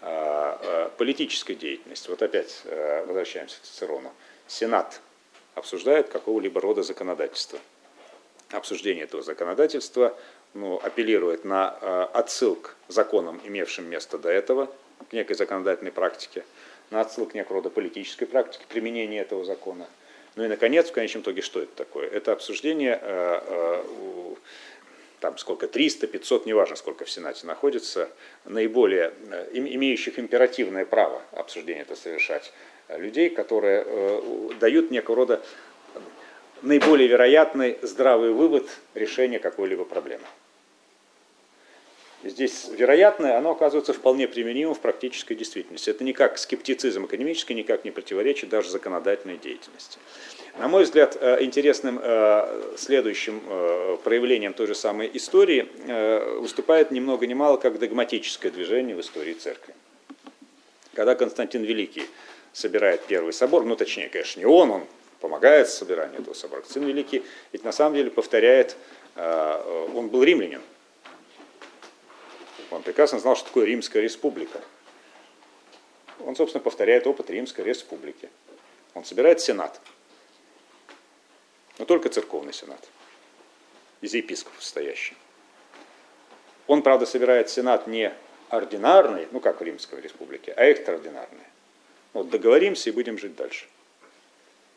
а, а, политической деятельности. Вот опять а, возвращаемся к Цицерону. Сенат обсуждает какого-либо рода законодательство. обсуждения этого законодательства ну, апеллирует на отсылк к законам, имевшим место до этого, к некой законодательной практике, на отсылк к некого рода политической практике применения этого закона. Ну и, наконец, в конечном итоге, что это такое? Это обсуждение, э, э, там сколько, 300, 500, неважно, сколько в Сенате находится, наиболее э, имеющих императивное право обсуждения это совершать, людей, которые дают некого рода наиболее вероятный здравый вывод решения какой-либо проблемы. Здесь вероятное, оно оказывается вполне применимым в практической действительности. Это никак скептицизм академический никак не противоречит даже законодательной деятельности. На мой взгляд, э, интересным э, следующим э, проявлением той же самой истории выступает ни много ни мало как догматическое движение в истории церкви. Когда Константин Великий собирает первый собор, ну точнее, конечно, не он, он помогает собиранию этого собора. Сын Великий ведь на самом деле повторяет, он был римлянин. Он прекрасно знал, что такое Римская республика. Он, собственно, повторяет опыт Римской республики. Он собирает сенат. Но только церковный сенат. Из епископов состоящий. Он, правда, собирает сенат не ординарный, ну как в Римской республике, а экстраординарный. Вот договоримся и будем жить дальше.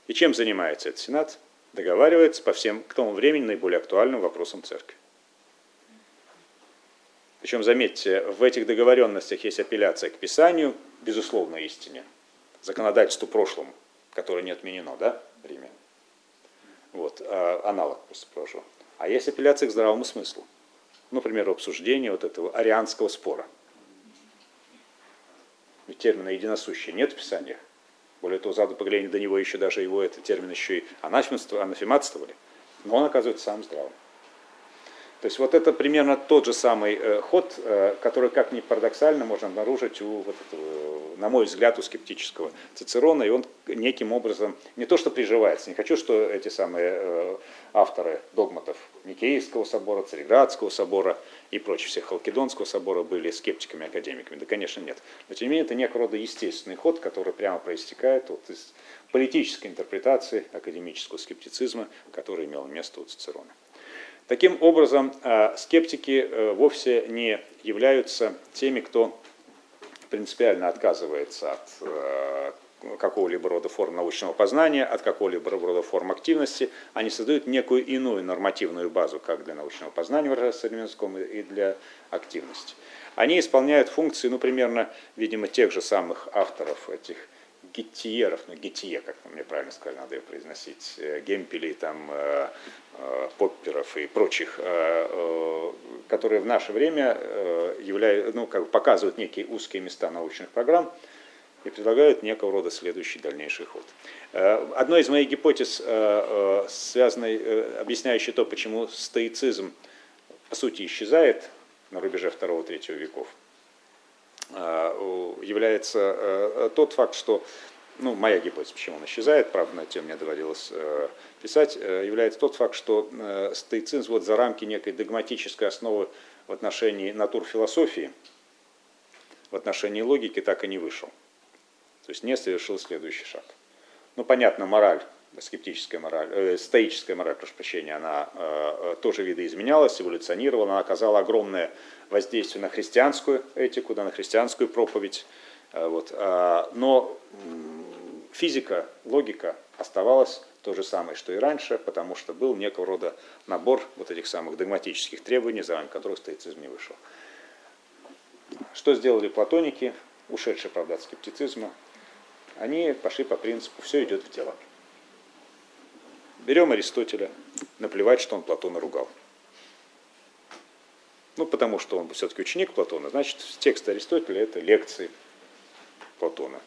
И чем занимается этот Сенат? Договаривается по всем к тому времени наиболее актуальным вопросам церкви. Причем, заметьте, в этих договоренностях есть апелляция к Писанию, безусловно, истине, законодательству прошлому, которое не отменено, да, в Риме. Вот, а, аналог просто прошу. А есть апелляция к здравому смыслу. Например, обсуждение вот этого арианского спора. Ведь термина единосущие нет в Писаниях. Более того, задом поглядение до него еще даже его этот термин еще и анафематствовали. Но он оказывается самым здравым. То есть вот это примерно тот же самый э, ход, э, который, как ни парадоксально, можно обнаружить у, вот этого, на мой взгляд, у скептического Цицерона, и он неким образом не то что приживается, не хочу, что эти самые э, авторы догматов Никеевского собора, Цареградского собора и прочих всех Халкидонского собора были скептиками, академиками. Да, конечно, нет. Но, тем не менее, это некого рода естественный ход, который прямо проистекает вот из политической интерпретации академического скептицизма, который имел место у Цицерона. Таким образом, э, скептики э, вовсе не являются теми, кто принципиально отказывается от э, какого-либо рода форм научного познания, от какого-либо рода форм активности, они создают некую иную нормативную базу как для научного познания в современном и для активности. Они исполняют функции, ну, примерно, видимо, тех же самых авторов этих геттиеров, ну, геттие, как мне правильно сказать, надо ее произносить, э, гемпелей, там, э, э, попперов и прочих, которые в наше время являют, ну, как бы показывают некие узкие места научных программ и предлагают некого рода следующий дальнейший ход. Одной из моих гипотез, связанной, объясняющей то, почему стоицизм по сути исчезает на рубеже 2-3 веков, является э, тот факт, что, ну, моя гипотеза, почему он исчезает, правда, на тем мне доводилось э, писать, является тот факт, что стоицизм вот за рамки некой догматической основы в отношении натурфилософии, в отношении логики так и не вышел. То есть не совершил следующий шаг. Ну, понятно, мораль скептическая мораль, э, стоическая мораль, прошу прощения, она э, тоже видоизменялась, эволюционировала, она оказала огромное воздействие на христианскую этику, да, на христианскую проповедь. Э, вот. А, но физика, логика оставалась то же самое, что и раньше, потому что был некого рода набор вот этих самых догматических требований, за которых стоицизм не вышел. Что сделали платоники, ушедшие, правда, от скептицизма? Они пошли по принципу «все идет в дело». Берем Аристотеля, наплевать, что он Платона ругал. Ну, потому что он все-таки ученик Платона, значит, текст Аристотеля – это лекции Платона.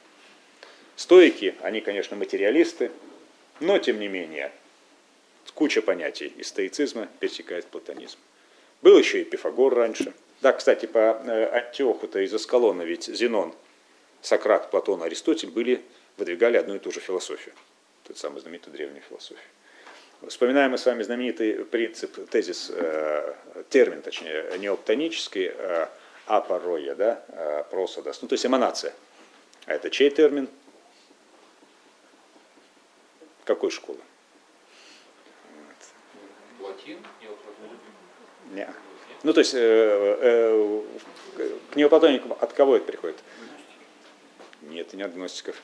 Стоики, они, конечно, материалисты, но, тем не менее, куча понятий из стоицизма пересекает платонизм. Был еще и Пифагор раньше. Да, кстати, по э, Антиоху-то из Аскалона ведь Зенон, Сократ, Платон, Аристотель были, выдвигали одну и ту же философию. Тот самый знаменитую древнюю философию. Вспоминаем мы с вами знаменитый принцип, тезис, э, термин, точнее, неоптонический, э, апороя, да, э, просодос, ну то есть эманация. А это чей термин? Какой школы? Платин, неоплатонизм. Не. Ну, то есть, э, э, к неоплатоникам от кого это приходит? Нет, не от гностиков.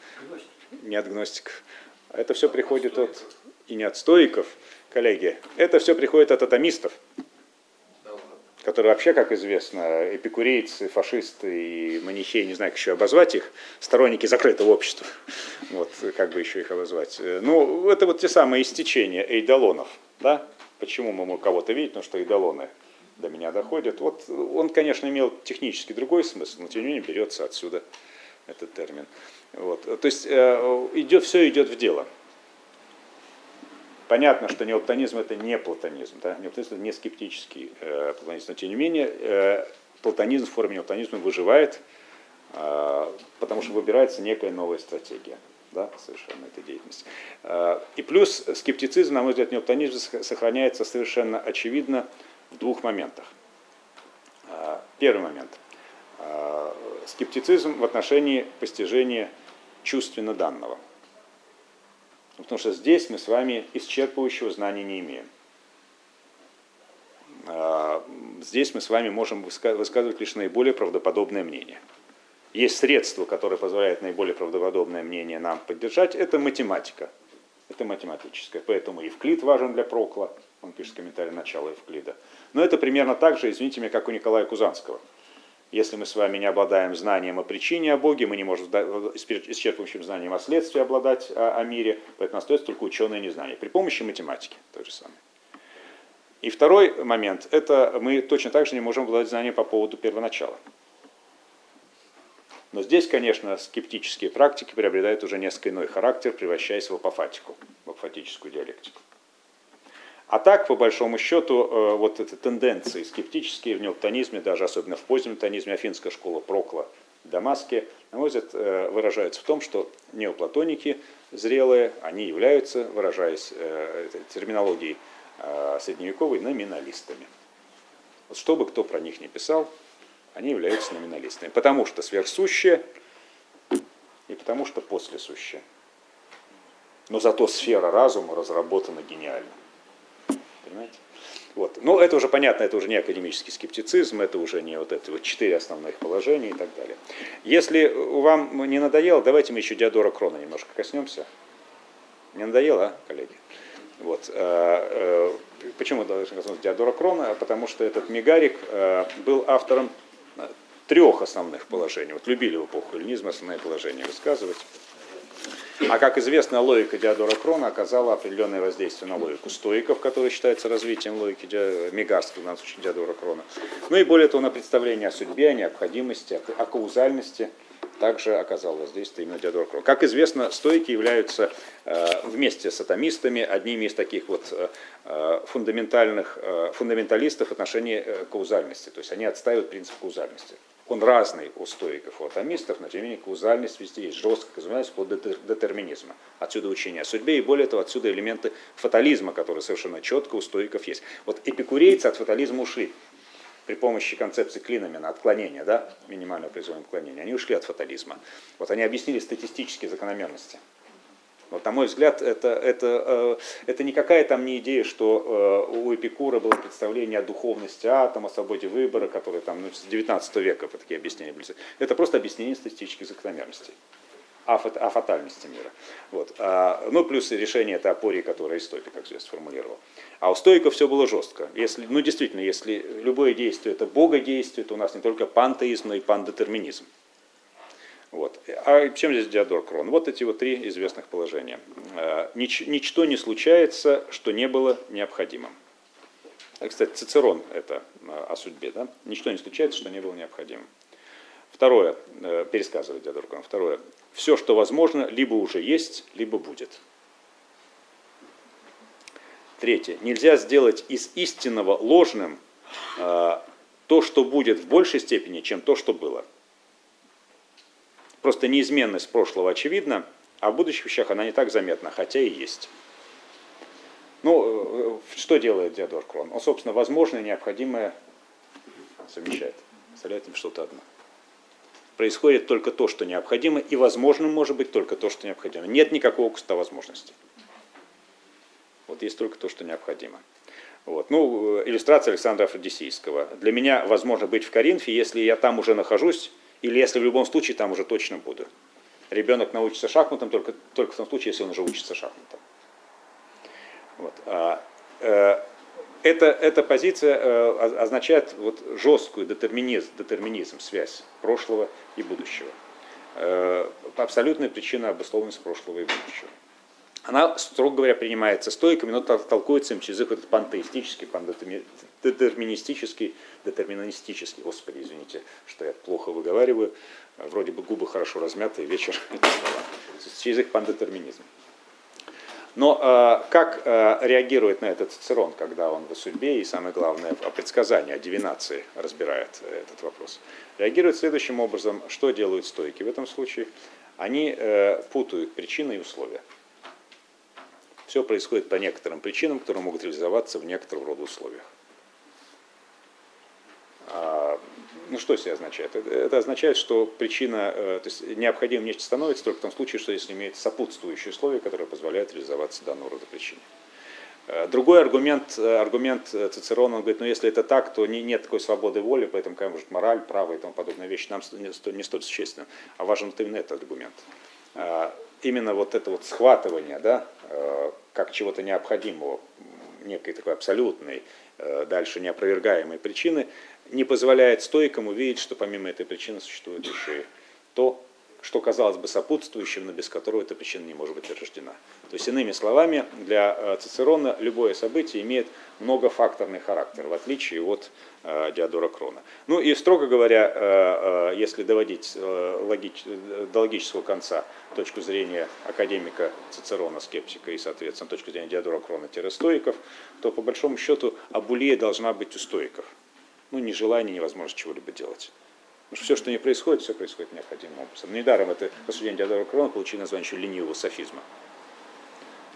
Не от гностиков. Это все приходит от, и не от стоиков, коллеги. Это все приходит от атомистов, которые вообще, как известно, эпикурейцы, фашисты и манихеи, не знаю, как еще обозвать их, сторонники закрытого общества. Вот, как бы еще их обозвать. Ну, это вот те самые истечения эйдолонов, да? Почему мы кого-то видеть? Потому что эйдолоны до меня доходят. Вот он, конечно, имел технически другой смысл, но тем не менее берется отсюда этот термин. Вот. То есть э, идет, все идет в дело. Понятно, что неоптонизм это не платонизм, да? неоптонизм это не скептический э, платонизм, но тем не менее э, платонизм в форме неоптонизма выживает, э, потому что выбирается некая новая стратегия да, совершенно этой деятельности. Э, и плюс скептицизм, на мой взгляд, неоптонизм сохраняется совершенно очевидно в двух моментах. Э, первый момент. Э, скептицизм в отношении постижения чувственно данного. Потому что здесь мы с вами исчерпывающего знания не имеем. А, здесь мы с вами можем высказывать лишь наиболее правдоподобное мнение. Есть средство, которое позволяет наиболее правдоподобное мнение нам поддержать, это математика. Это математическое. Поэтому Евклид важен для Прокла. Он пишет комментарий начала Евклида. Но это примерно так же, извините меня, как у Николая Кузанского. Если мы с вами не обладаем знанием о причине о Боге, мы не можем исчерпывающим знанием о следствии обладать о, о мире, поэтому остается только ученое незнание. При помощи математики то же самое. И второй момент, это мы точно так же не можем обладать знанием по поводу первоначала. Но здесь, конечно, скептические практики приобретают уже несколько иной характер, превращаясь в апофатику, в апофатическую диалектику. А так, по большому счету, э, вот эти тенденции скептические в неоптонизме, даже особенно в позднем тонизме, афинская школа Прокла Дамаске, на мой взгляд, э, выражаются в том, что неоплатоники зрелые, они являются, выражаясь э, терминологией средневековой, номиналистами. Вот что бы кто про них не писал, они являются номиналистами. Потому что сверхсущее и потому что послесущее. Но зато сфера разума разработана гениально. Понимаете? Вот. Но это уже понятно, это уже не академический скептицизм, это уже не вот это вот четыре основных положения и так далее. Если вам не надоело, давайте мы еще Диодора Крона немножко коснемся. Не надоело, а, коллеги? Вот. Э, э, почему должны коснуться Диодора Крона? Потому что этот Мегарик э, был автором трех основных положений. Вот любили в эпоху эллинизма основные положения высказывать. А как известно, логика Диодора Крона оказала определенное воздействие на логику стоиков, которая считается развитием логики Мегарского, в данном случае Диодора Крона. Ну и более того, на представление о судьбе, о необходимости, о каузальности также оказал воздействие именно Диодора Крона. Как известно, стойки являются э, вместе с атомистами одними из таких вот э, э, фундаментальных фундаменталистов в отношении каузальности. То есть они отстаивают принцип каузальности. Он разный у стоиков, у атомистов, но тем не менее каузальность везде есть, жестко называется под детерминизма. Отсюда учение о судьбе, и более того, отсюда элементы фатализма, которые совершенно четко у стоиков есть. Вот эпикурейцы от фатализма ушли при помощи концепции Клинамена, отклонения, да, минимального произвольного отклонения, они ушли от фатализма. Вот они объяснили статистические закономерности. Вот, на мой взгляд, это, это, э, это никакая там не идея, что э, у Эпикура было представление о духовности атома, о свободе выбора, которые там ну, с 19 века такие объяснения были. Это просто объяснение статистических закономерностей о, о фатальности мира. Вот. А, ну, плюс решение это опории, которое Стойка, как известно, сформулировал. А у стойков все было жестко. Если, ну, действительно, если любое действие это богодействие, то у нас не только пантеизм, но и пандетерминизм. Вот. А чем здесь Диодор Крон? Вот эти вот три известных положения. Э, нич, ничто не случается, что не было необходимым. Э, кстати, Цицерон это э, о судьбе. Да? Ничто не случается, что не было необходимым. Второе, пересказывает Диодор Крон. Второе, все, что возможно, либо уже есть, либо будет. Третье, нельзя сделать из истинного ложным то, что будет в большей степени, чем то, что было. Просто неизменность прошлого очевидна, а в будущих вещах она не так заметна, хотя и есть. Ну, э, что делает Диодор Крон? Он, собственно, возможное и необходимое совмещает. Представляет им что-то одно. Происходит только то, что необходимо, и возможным может быть только то, что необходимо. Нет никакого куста возможностей. Вот есть только то, что необходимо. Вот. Ну, э, иллюстрация Александра Афродисийского. Для меня возможно быть в Коринфе, если я там уже нахожусь, или если в любом случае там уже точно буду. Ребенок научится шахматам только, только в том случае, если он уже учится шахматам. Вот. А, э, эта, эта позиция э, означает вот жесткую детерминизм, детерминизм, связь прошлого и будущего. Э, абсолютная причина обусловленности прошлого и будущего. Она, строго говоря, принимается стойками, но толкуется им через их этот пантеистический, детерминистический, детерминистический, господи, извините, что я плохо выговариваю, вроде бы губы хорошо размятые, вечер, через их пандетерминизм. Но э, как э, реагирует на этот Цицерон, когда он в судьбе и, самое главное, о предсказании, о дивинации разбирает этот вопрос? Реагирует следующим образом, что делают стойки в этом случае? Они э, путают причины и условия. Все происходит по некоторым причинам, которые могут реализоваться в некоторого рода условиях. А, ну что это означает? Это означает, что причина, э, то есть необходимым нечто становится только в том случае, что если имеет сопутствующие условия, которые позволяют реализоваться данного рода причине. Э, другой аргумент, э, аргумент Цицерона, он говорит, ну если это так, то не, нет такой свободы воли, поэтому может мораль, право и тому подобные вещи нам не столь, не столь существенны. А важен вот именно этот аргумент. Именно вот это вот схватывание, да, как чего-то необходимого, некой такой абсолютной, дальше неопровергаемой причины, не позволяет стойкам увидеть, что помимо этой причины существует еще и то, что казалось бы сопутствующим, но без которого эта причина не может быть рождена. То есть, иными словами, для э, Цицерона любое событие имеет многофакторный характер, в отличие от э, Диодора Крона. Ну и, строго говоря, э, если доводить до логического конца точку зрения академика Цицерона, скептика и, соответственно, точку зрения Диодора Крона-стоиков, то, по большому счету, абулия должна быть у стоиков – ну, нежелание, невозможность чего-либо делать. Потому что все, что не происходит, все происходит необходимым образом. Недаром это рассуждение Диодора Крона получили название еще ленивого софизма.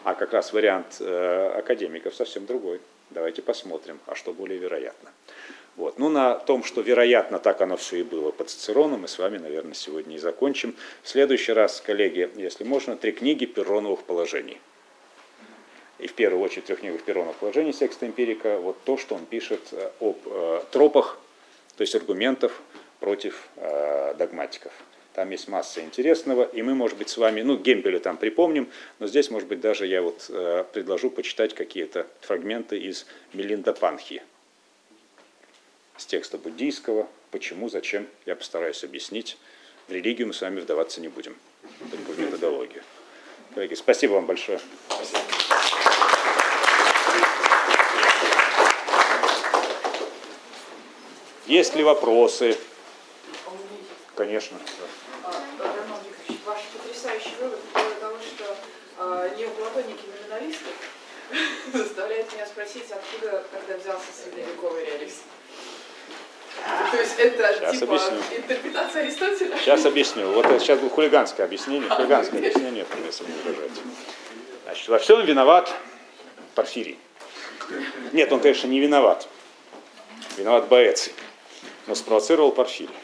А как раз вариант э, академиков совсем другой. Давайте посмотрим, а что более вероятно. Вот. Ну, на том, что вероятно так оно все и было по Цицерону, мы с вами, наверное, сегодня и закончим. В следующий раз, коллеги, если можно, три книги перроновых положений и в первую очередь трехкниговых перронов положений секста эмпирика, вот то, что он пишет э, об э, тропах, то есть аргументов против э, догматиков. Там есть масса интересного, и мы, может быть, с вами, ну, Гемпеля там припомним, но здесь, может быть, даже я вот э, предложу почитать какие-то фрагменты из Мелинда Панхи, с текста буддийского, почему, зачем, я постараюсь объяснить. В религию мы с вами вдаваться не будем, только в методологию. Коллеги, спасибо вам большое. Спасибо. Есть ли вопросы? Конечно. Ваш потрясающий вывод по поводу того, что э, неоплатоники номиналисты [laughs] заставляет меня спросить, откуда тогда взялся средневековый реализм. То есть это сейчас типа объясню. интерпретация Аристотеля? Сейчас объясню. Вот это сейчас будет хулиганское объяснение. Хулиганское объяснение, если не выражать. Значит, во всем виноват Порфирий. Нет, он, конечно, не виноват. Виноват Боэций но спровоцировал Порфирий.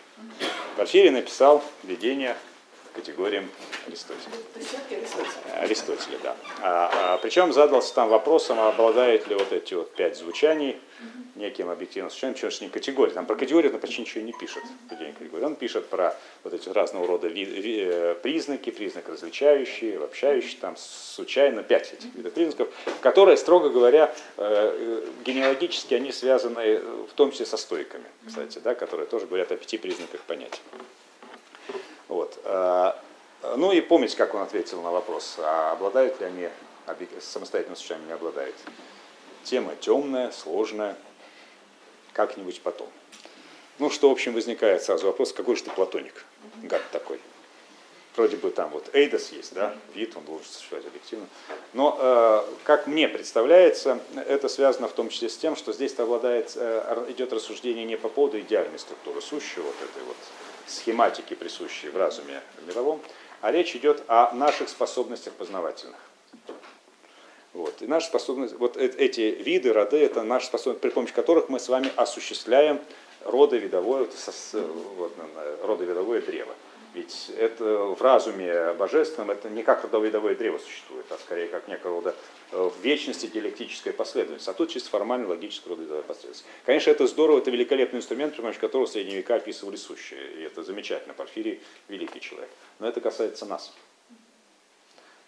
Порфирий написал введение категориям Аристотеля. Аристотеля, да. А, а, причем задался там вопросом, а обладает ли вот эти вот пять звучаний неким объективным случайным, причем не категории. Там про категорию он почти ничего не пишет. Он пишет про вот эти разного рода ви, ви, э, признаки, признак различающие, обобщающие, там случайно пять этих видов признаков, которые, строго говоря, э, э, генеалогически они связаны в том числе со стойками, кстати, да, которые тоже говорят о пяти признаках понятия. Вот. А, ну и помните, как он ответил на вопрос, а обладают ли они самостоятельным случайно не обладают. Тема темная, сложная, как-нибудь потом. Ну, что, в общем, возникает сразу вопрос, какой же ты платоник, гад такой. Вроде бы там вот Эйдос есть, да, вид, он должен существовать объективно. Но, э, как мне представляется, это связано в том числе с тем, что здесь обладает, э, идет рассуждение не по поводу идеальной структуры сущего, вот этой вот схематики, присущей в разуме мировом, а речь идет о наших способностях познавательных. Вот. И наша способность, вот эти виды, роды, это наши способности, при помощи которых мы с вами осуществляем родовидовое, вот, родовидовое древо. Ведь это в разуме божественном это не как родовидовое древо существует, а скорее как некого рода э, в вечности диалектическая последовательность. А тут чисто формально логическая родовидовая последовательность. Конечно, это здорово, это великолепный инструмент, при помощи которого в средние века описывали сущее. И это замечательно. Порфирий великий человек. Но это касается нас.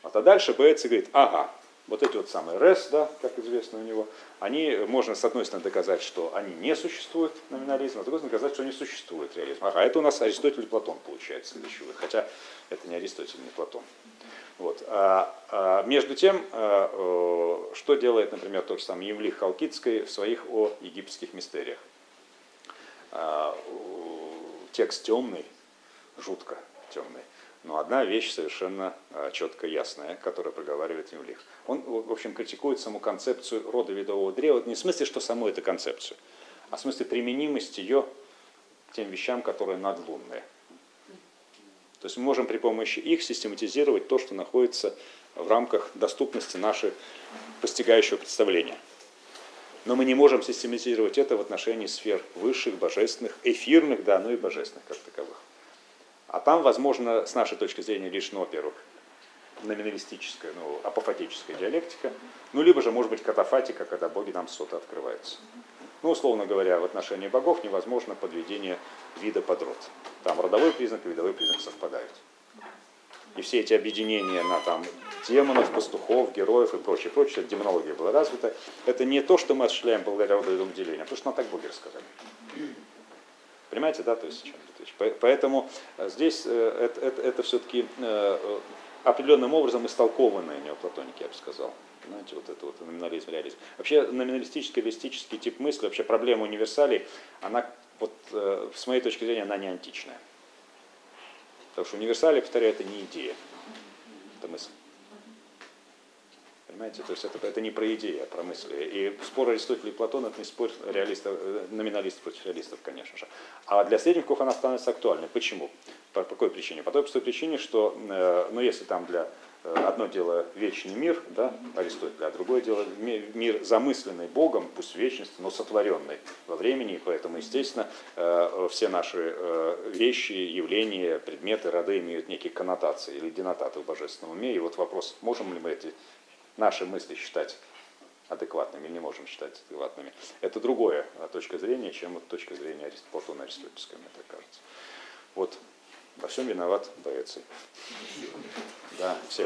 Вот, а дальше Бейтс говорит, ага, вот эти вот самые РЕС, да, как известно у него, они, можно с одной стороны доказать, что они не существуют, номинализм, а с другой стороны доказать, что они существуют, реализм. Ага, это у нас Аристотель и Платон получается следующий хотя это не Аристотель, не Платон. Вот. А, а, между тем, а, что делает, например, тот же самый Евлих Халкидский в своих о египетских мистериях. А, текст темный, жутко темный. Но одна вещь совершенно а, четко ясная, которая проговаривает Юлих. Он, в общем, критикует саму концепцию рода видового древа, не в смысле, что саму эту концепцию, а в смысле применимость ее к тем вещам, которые надлунные. То есть мы можем при помощи их систематизировать то, что находится в рамках доступности нашего постигающего представления. Но мы не можем систематизировать это в отношении сфер высших, божественных, эфирных, да, ну и божественных как таковых. А там, возможно, с нашей точки зрения, лишь, ну, во-первых, номиналистическая, ну, апофатическая диалектика, ну, либо же, может быть, катафатика, когда боги нам что-то открываются. Ну, условно говоря, в отношении богов невозможно подведение вида под род. Там родовой признак и видовой признак совпадают. И все эти объединения на там демонов, пастухов, героев и прочее, прочее, демонология была развита. Это не то, что мы осуществляем благодаря родовому делению, а то, что нам так боги рассказали. Понимаете, да, то есть Поэтому э, здесь э, это, это, это все-таки э, определенным образом истолкованные неоплатоники, я бы сказал. Знаете, вот это вот номинализм, реализм. Вообще номиналистический, реалистический тип мысли, вообще проблема универсалей, она, вот, с моей точки зрения, она не античная. Потому что универсалии, повторяю, это не идея, это мысль. Понимаете, то есть это, это не про идеи, а про мысли. И спор Аристотеля и Платона это не спор реалистов, э, номиналистов против реалистов, конечно же. А для средников она становится актуальной. Почему? По, по какой причине? По той простой причине, что, э, ну, если там для э, одно дело вечный мир, да, Аристотеля, а другое дело мир замысленный Богом, пусть вечности, но сотворенный во времени, и поэтому, естественно, все наши вещи, явления, предметы, роды имеют некие коннотации или денотаты в божественном уме. И вот вопрос, можем ли мы эти наши мысли считать адекватными не можем считать адекватными. Это другое а, точка зрения, чем вот точка зрения Платона Аристотельская, мне так кажется. Вот во всем виноват Боэций. Да, все.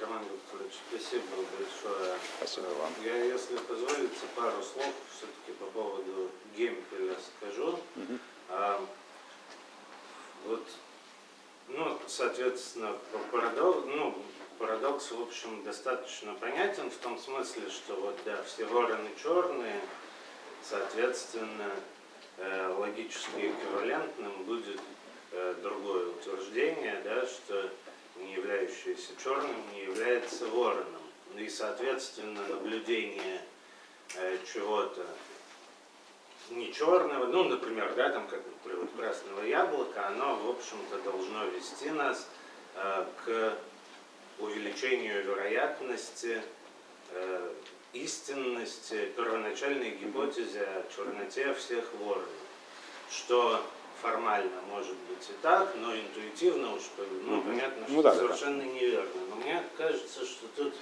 Роман Викторович, спасибо большое. Спасибо вам. Я, если позволите, пару слов все-таки по поводу Гемпеля скажу. Угу. А, вот, ну, соответственно, парадокс, ну, парадокс, в общем, достаточно понятен в том смысле, что вот, да, все вороны черные, соответственно, э, логически эквивалентным будет э, другое утверждение, да, что не являющееся черным не является вороном. И, соответственно, наблюдение э, чего-то не черного, ну, например, да, там, как, например, красного яблока, оно, в общем-то, должно вести нас э, к увеличению вероятности э, истинности первоначальной гипотезы о черноте всех воронов, что формально может быть и так, но интуитивно уж ну, понятно, что ну, да, совершенно да. неверно. Но мне кажется, что тут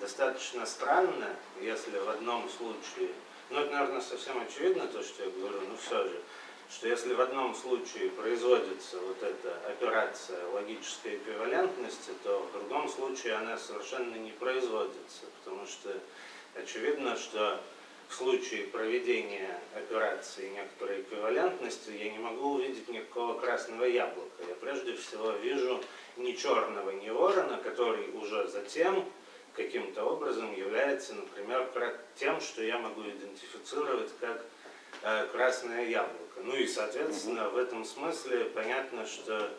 достаточно странно, если в одном случае, ну это, наверное, совсем очевидно то, что я говорю, но все же, что если в одном случае производится вот эта операция логической эквивалентности, то в другом случае она совершенно не производится, потому что очевидно, что в случае проведения операции некоторой эквивалентности я не могу увидеть никакого красного яблока. Я прежде всего вижу ни черного, ни ворона, который уже затем каким-то образом является, например, тем, что я могу идентифицировать как Э, красное яблоко. Ну и, соответственно, в этом смысле понятно, что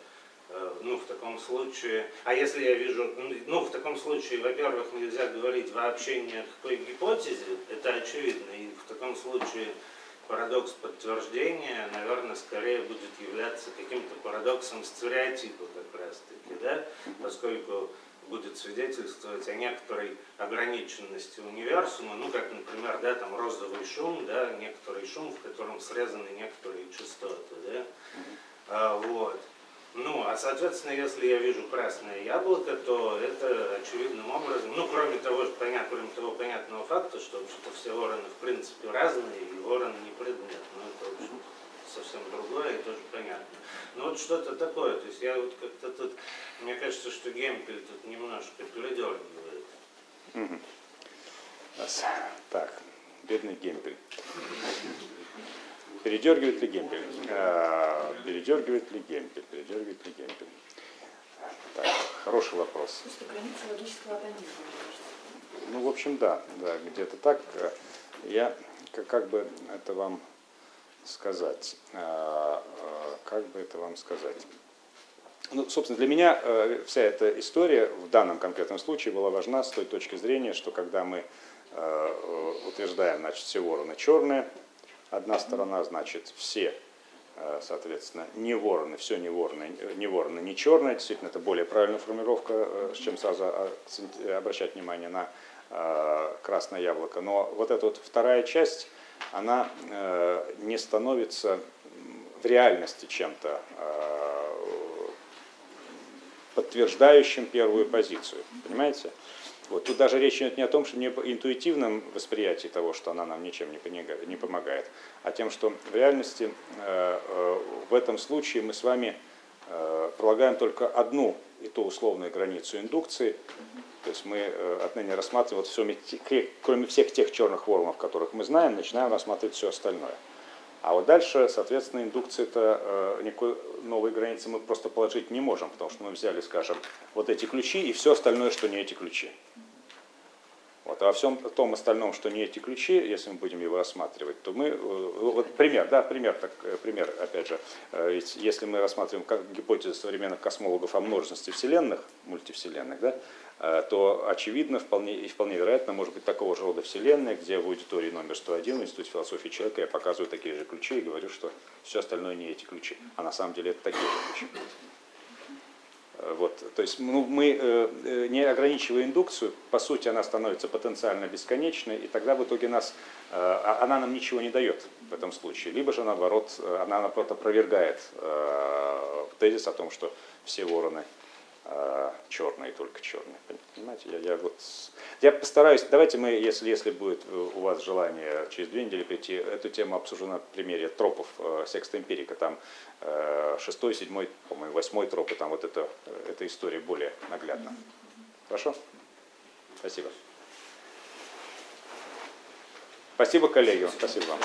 э, ну, в таком случае, а если я вижу, ну, в таком случае, во-первых, нельзя говорить вообще ни о какой гипотезе, это очевидно, и в таком случае парадокс подтверждения, наверное, скорее будет являться каким-то парадоксом стереотипа как раз-таки, да, поскольку будет свидетельствовать о некоторой ограниченности универсума, ну, как, например, да, там розовый шум, да, некоторый шум, в котором срезаны некоторые частоты, да, а, вот. Ну, а соответственно, если я вижу красное яблоко, то это очевидным образом, ну, кроме того, что понятно, кроме того понятного факта, что вообще-то все вороны в принципе разные, и ворон не предмет. Ну, это, в общем, совсем другое и тоже понятно. Ну, вот что-то такое. То есть я вот как-то тут, мне кажется, что Гемпель тут немножко передергивает. Раз. Так, бедный Гемпель. Передергивает ли Гемпель? А, передергивает ли Гемпель? Передергивает ли Гемпель? Так, хороший вопрос. Просто граница логического кажется. Ну, в общем, да, да, где-то так. Я, как бы это вам сказать, А, а, как бы это вам сказать? Ну, собственно, для меня э, вся эта история в данном конкретном случае была важна с той точки зрения, что когда мы э, э, утверждаем, значит, все вороны черные, одна сторона, значит, все, соответственно, не вороны, все не вороны, не вороны, не черные, действительно, это более правильная формулировка, с чем сразу акцент- обращать внимание на красное яблоко. Но вот эта вот вторая часть, она э, не становится в реальности чем-то э, подтверждающим первую позицию. Понимаете? Вот тут даже речь идет не о том, что не интуитивном восприятии того, что она нам ничем не помогает, а тем, что в реальности э, в этом случае мы с вами полагаем только одну и ту условную границу индукции. То есть мы э, отныне рассматриваем, вот те- кроме всех тех черных воронов, которых мы знаем, начинаем рассматривать все остальное. А вот дальше, соответственно, индукции-то э, никакой новой границы мы просто положить не можем, потому что мы взяли, скажем, вот эти ключи и все остальное, что не эти ключи. Вот, а во всем том остальном, что не эти ключи, если мы будем его рассматривать, то мы, э, вот пример, да, пример, так, э, пример, опять же, ведь если мы рассматриваем как гипотезу современных космологов о множественности вселенных, мультивселенных, да, то очевидно, вполне, и вполне вероятно, может быть такого же рода вселенная, где в аудитории номер 101 в Институте философии человека я показываю такие же ключи и говорю, что все остальное не эти ключи, а на самом деле это такие же ключи. Э, Вот, то есть ну, мы, э, э, не ограничивая индукцию, по сути она становится потенциально бесконечной, и тогда в итоге нас, э, а- она нам ничего не дает в этом случае. Либо же наоборот, э, она наоборот опровергает э, тезис о том, что все вороны э, черные, только черные. Понимаете, я, я вот я постараюсь, давайте мы, если, если будет у вас желание через две недели прийти, эту тему обсужу на примере тропов э, секста эмпирика. Там э, шестой, седьмой, по-моему, восьмой троп, и там вот это, э, эта история более наглядна. Хорошо? Спасибо. Спасибо, коллеги. Спасибо вам.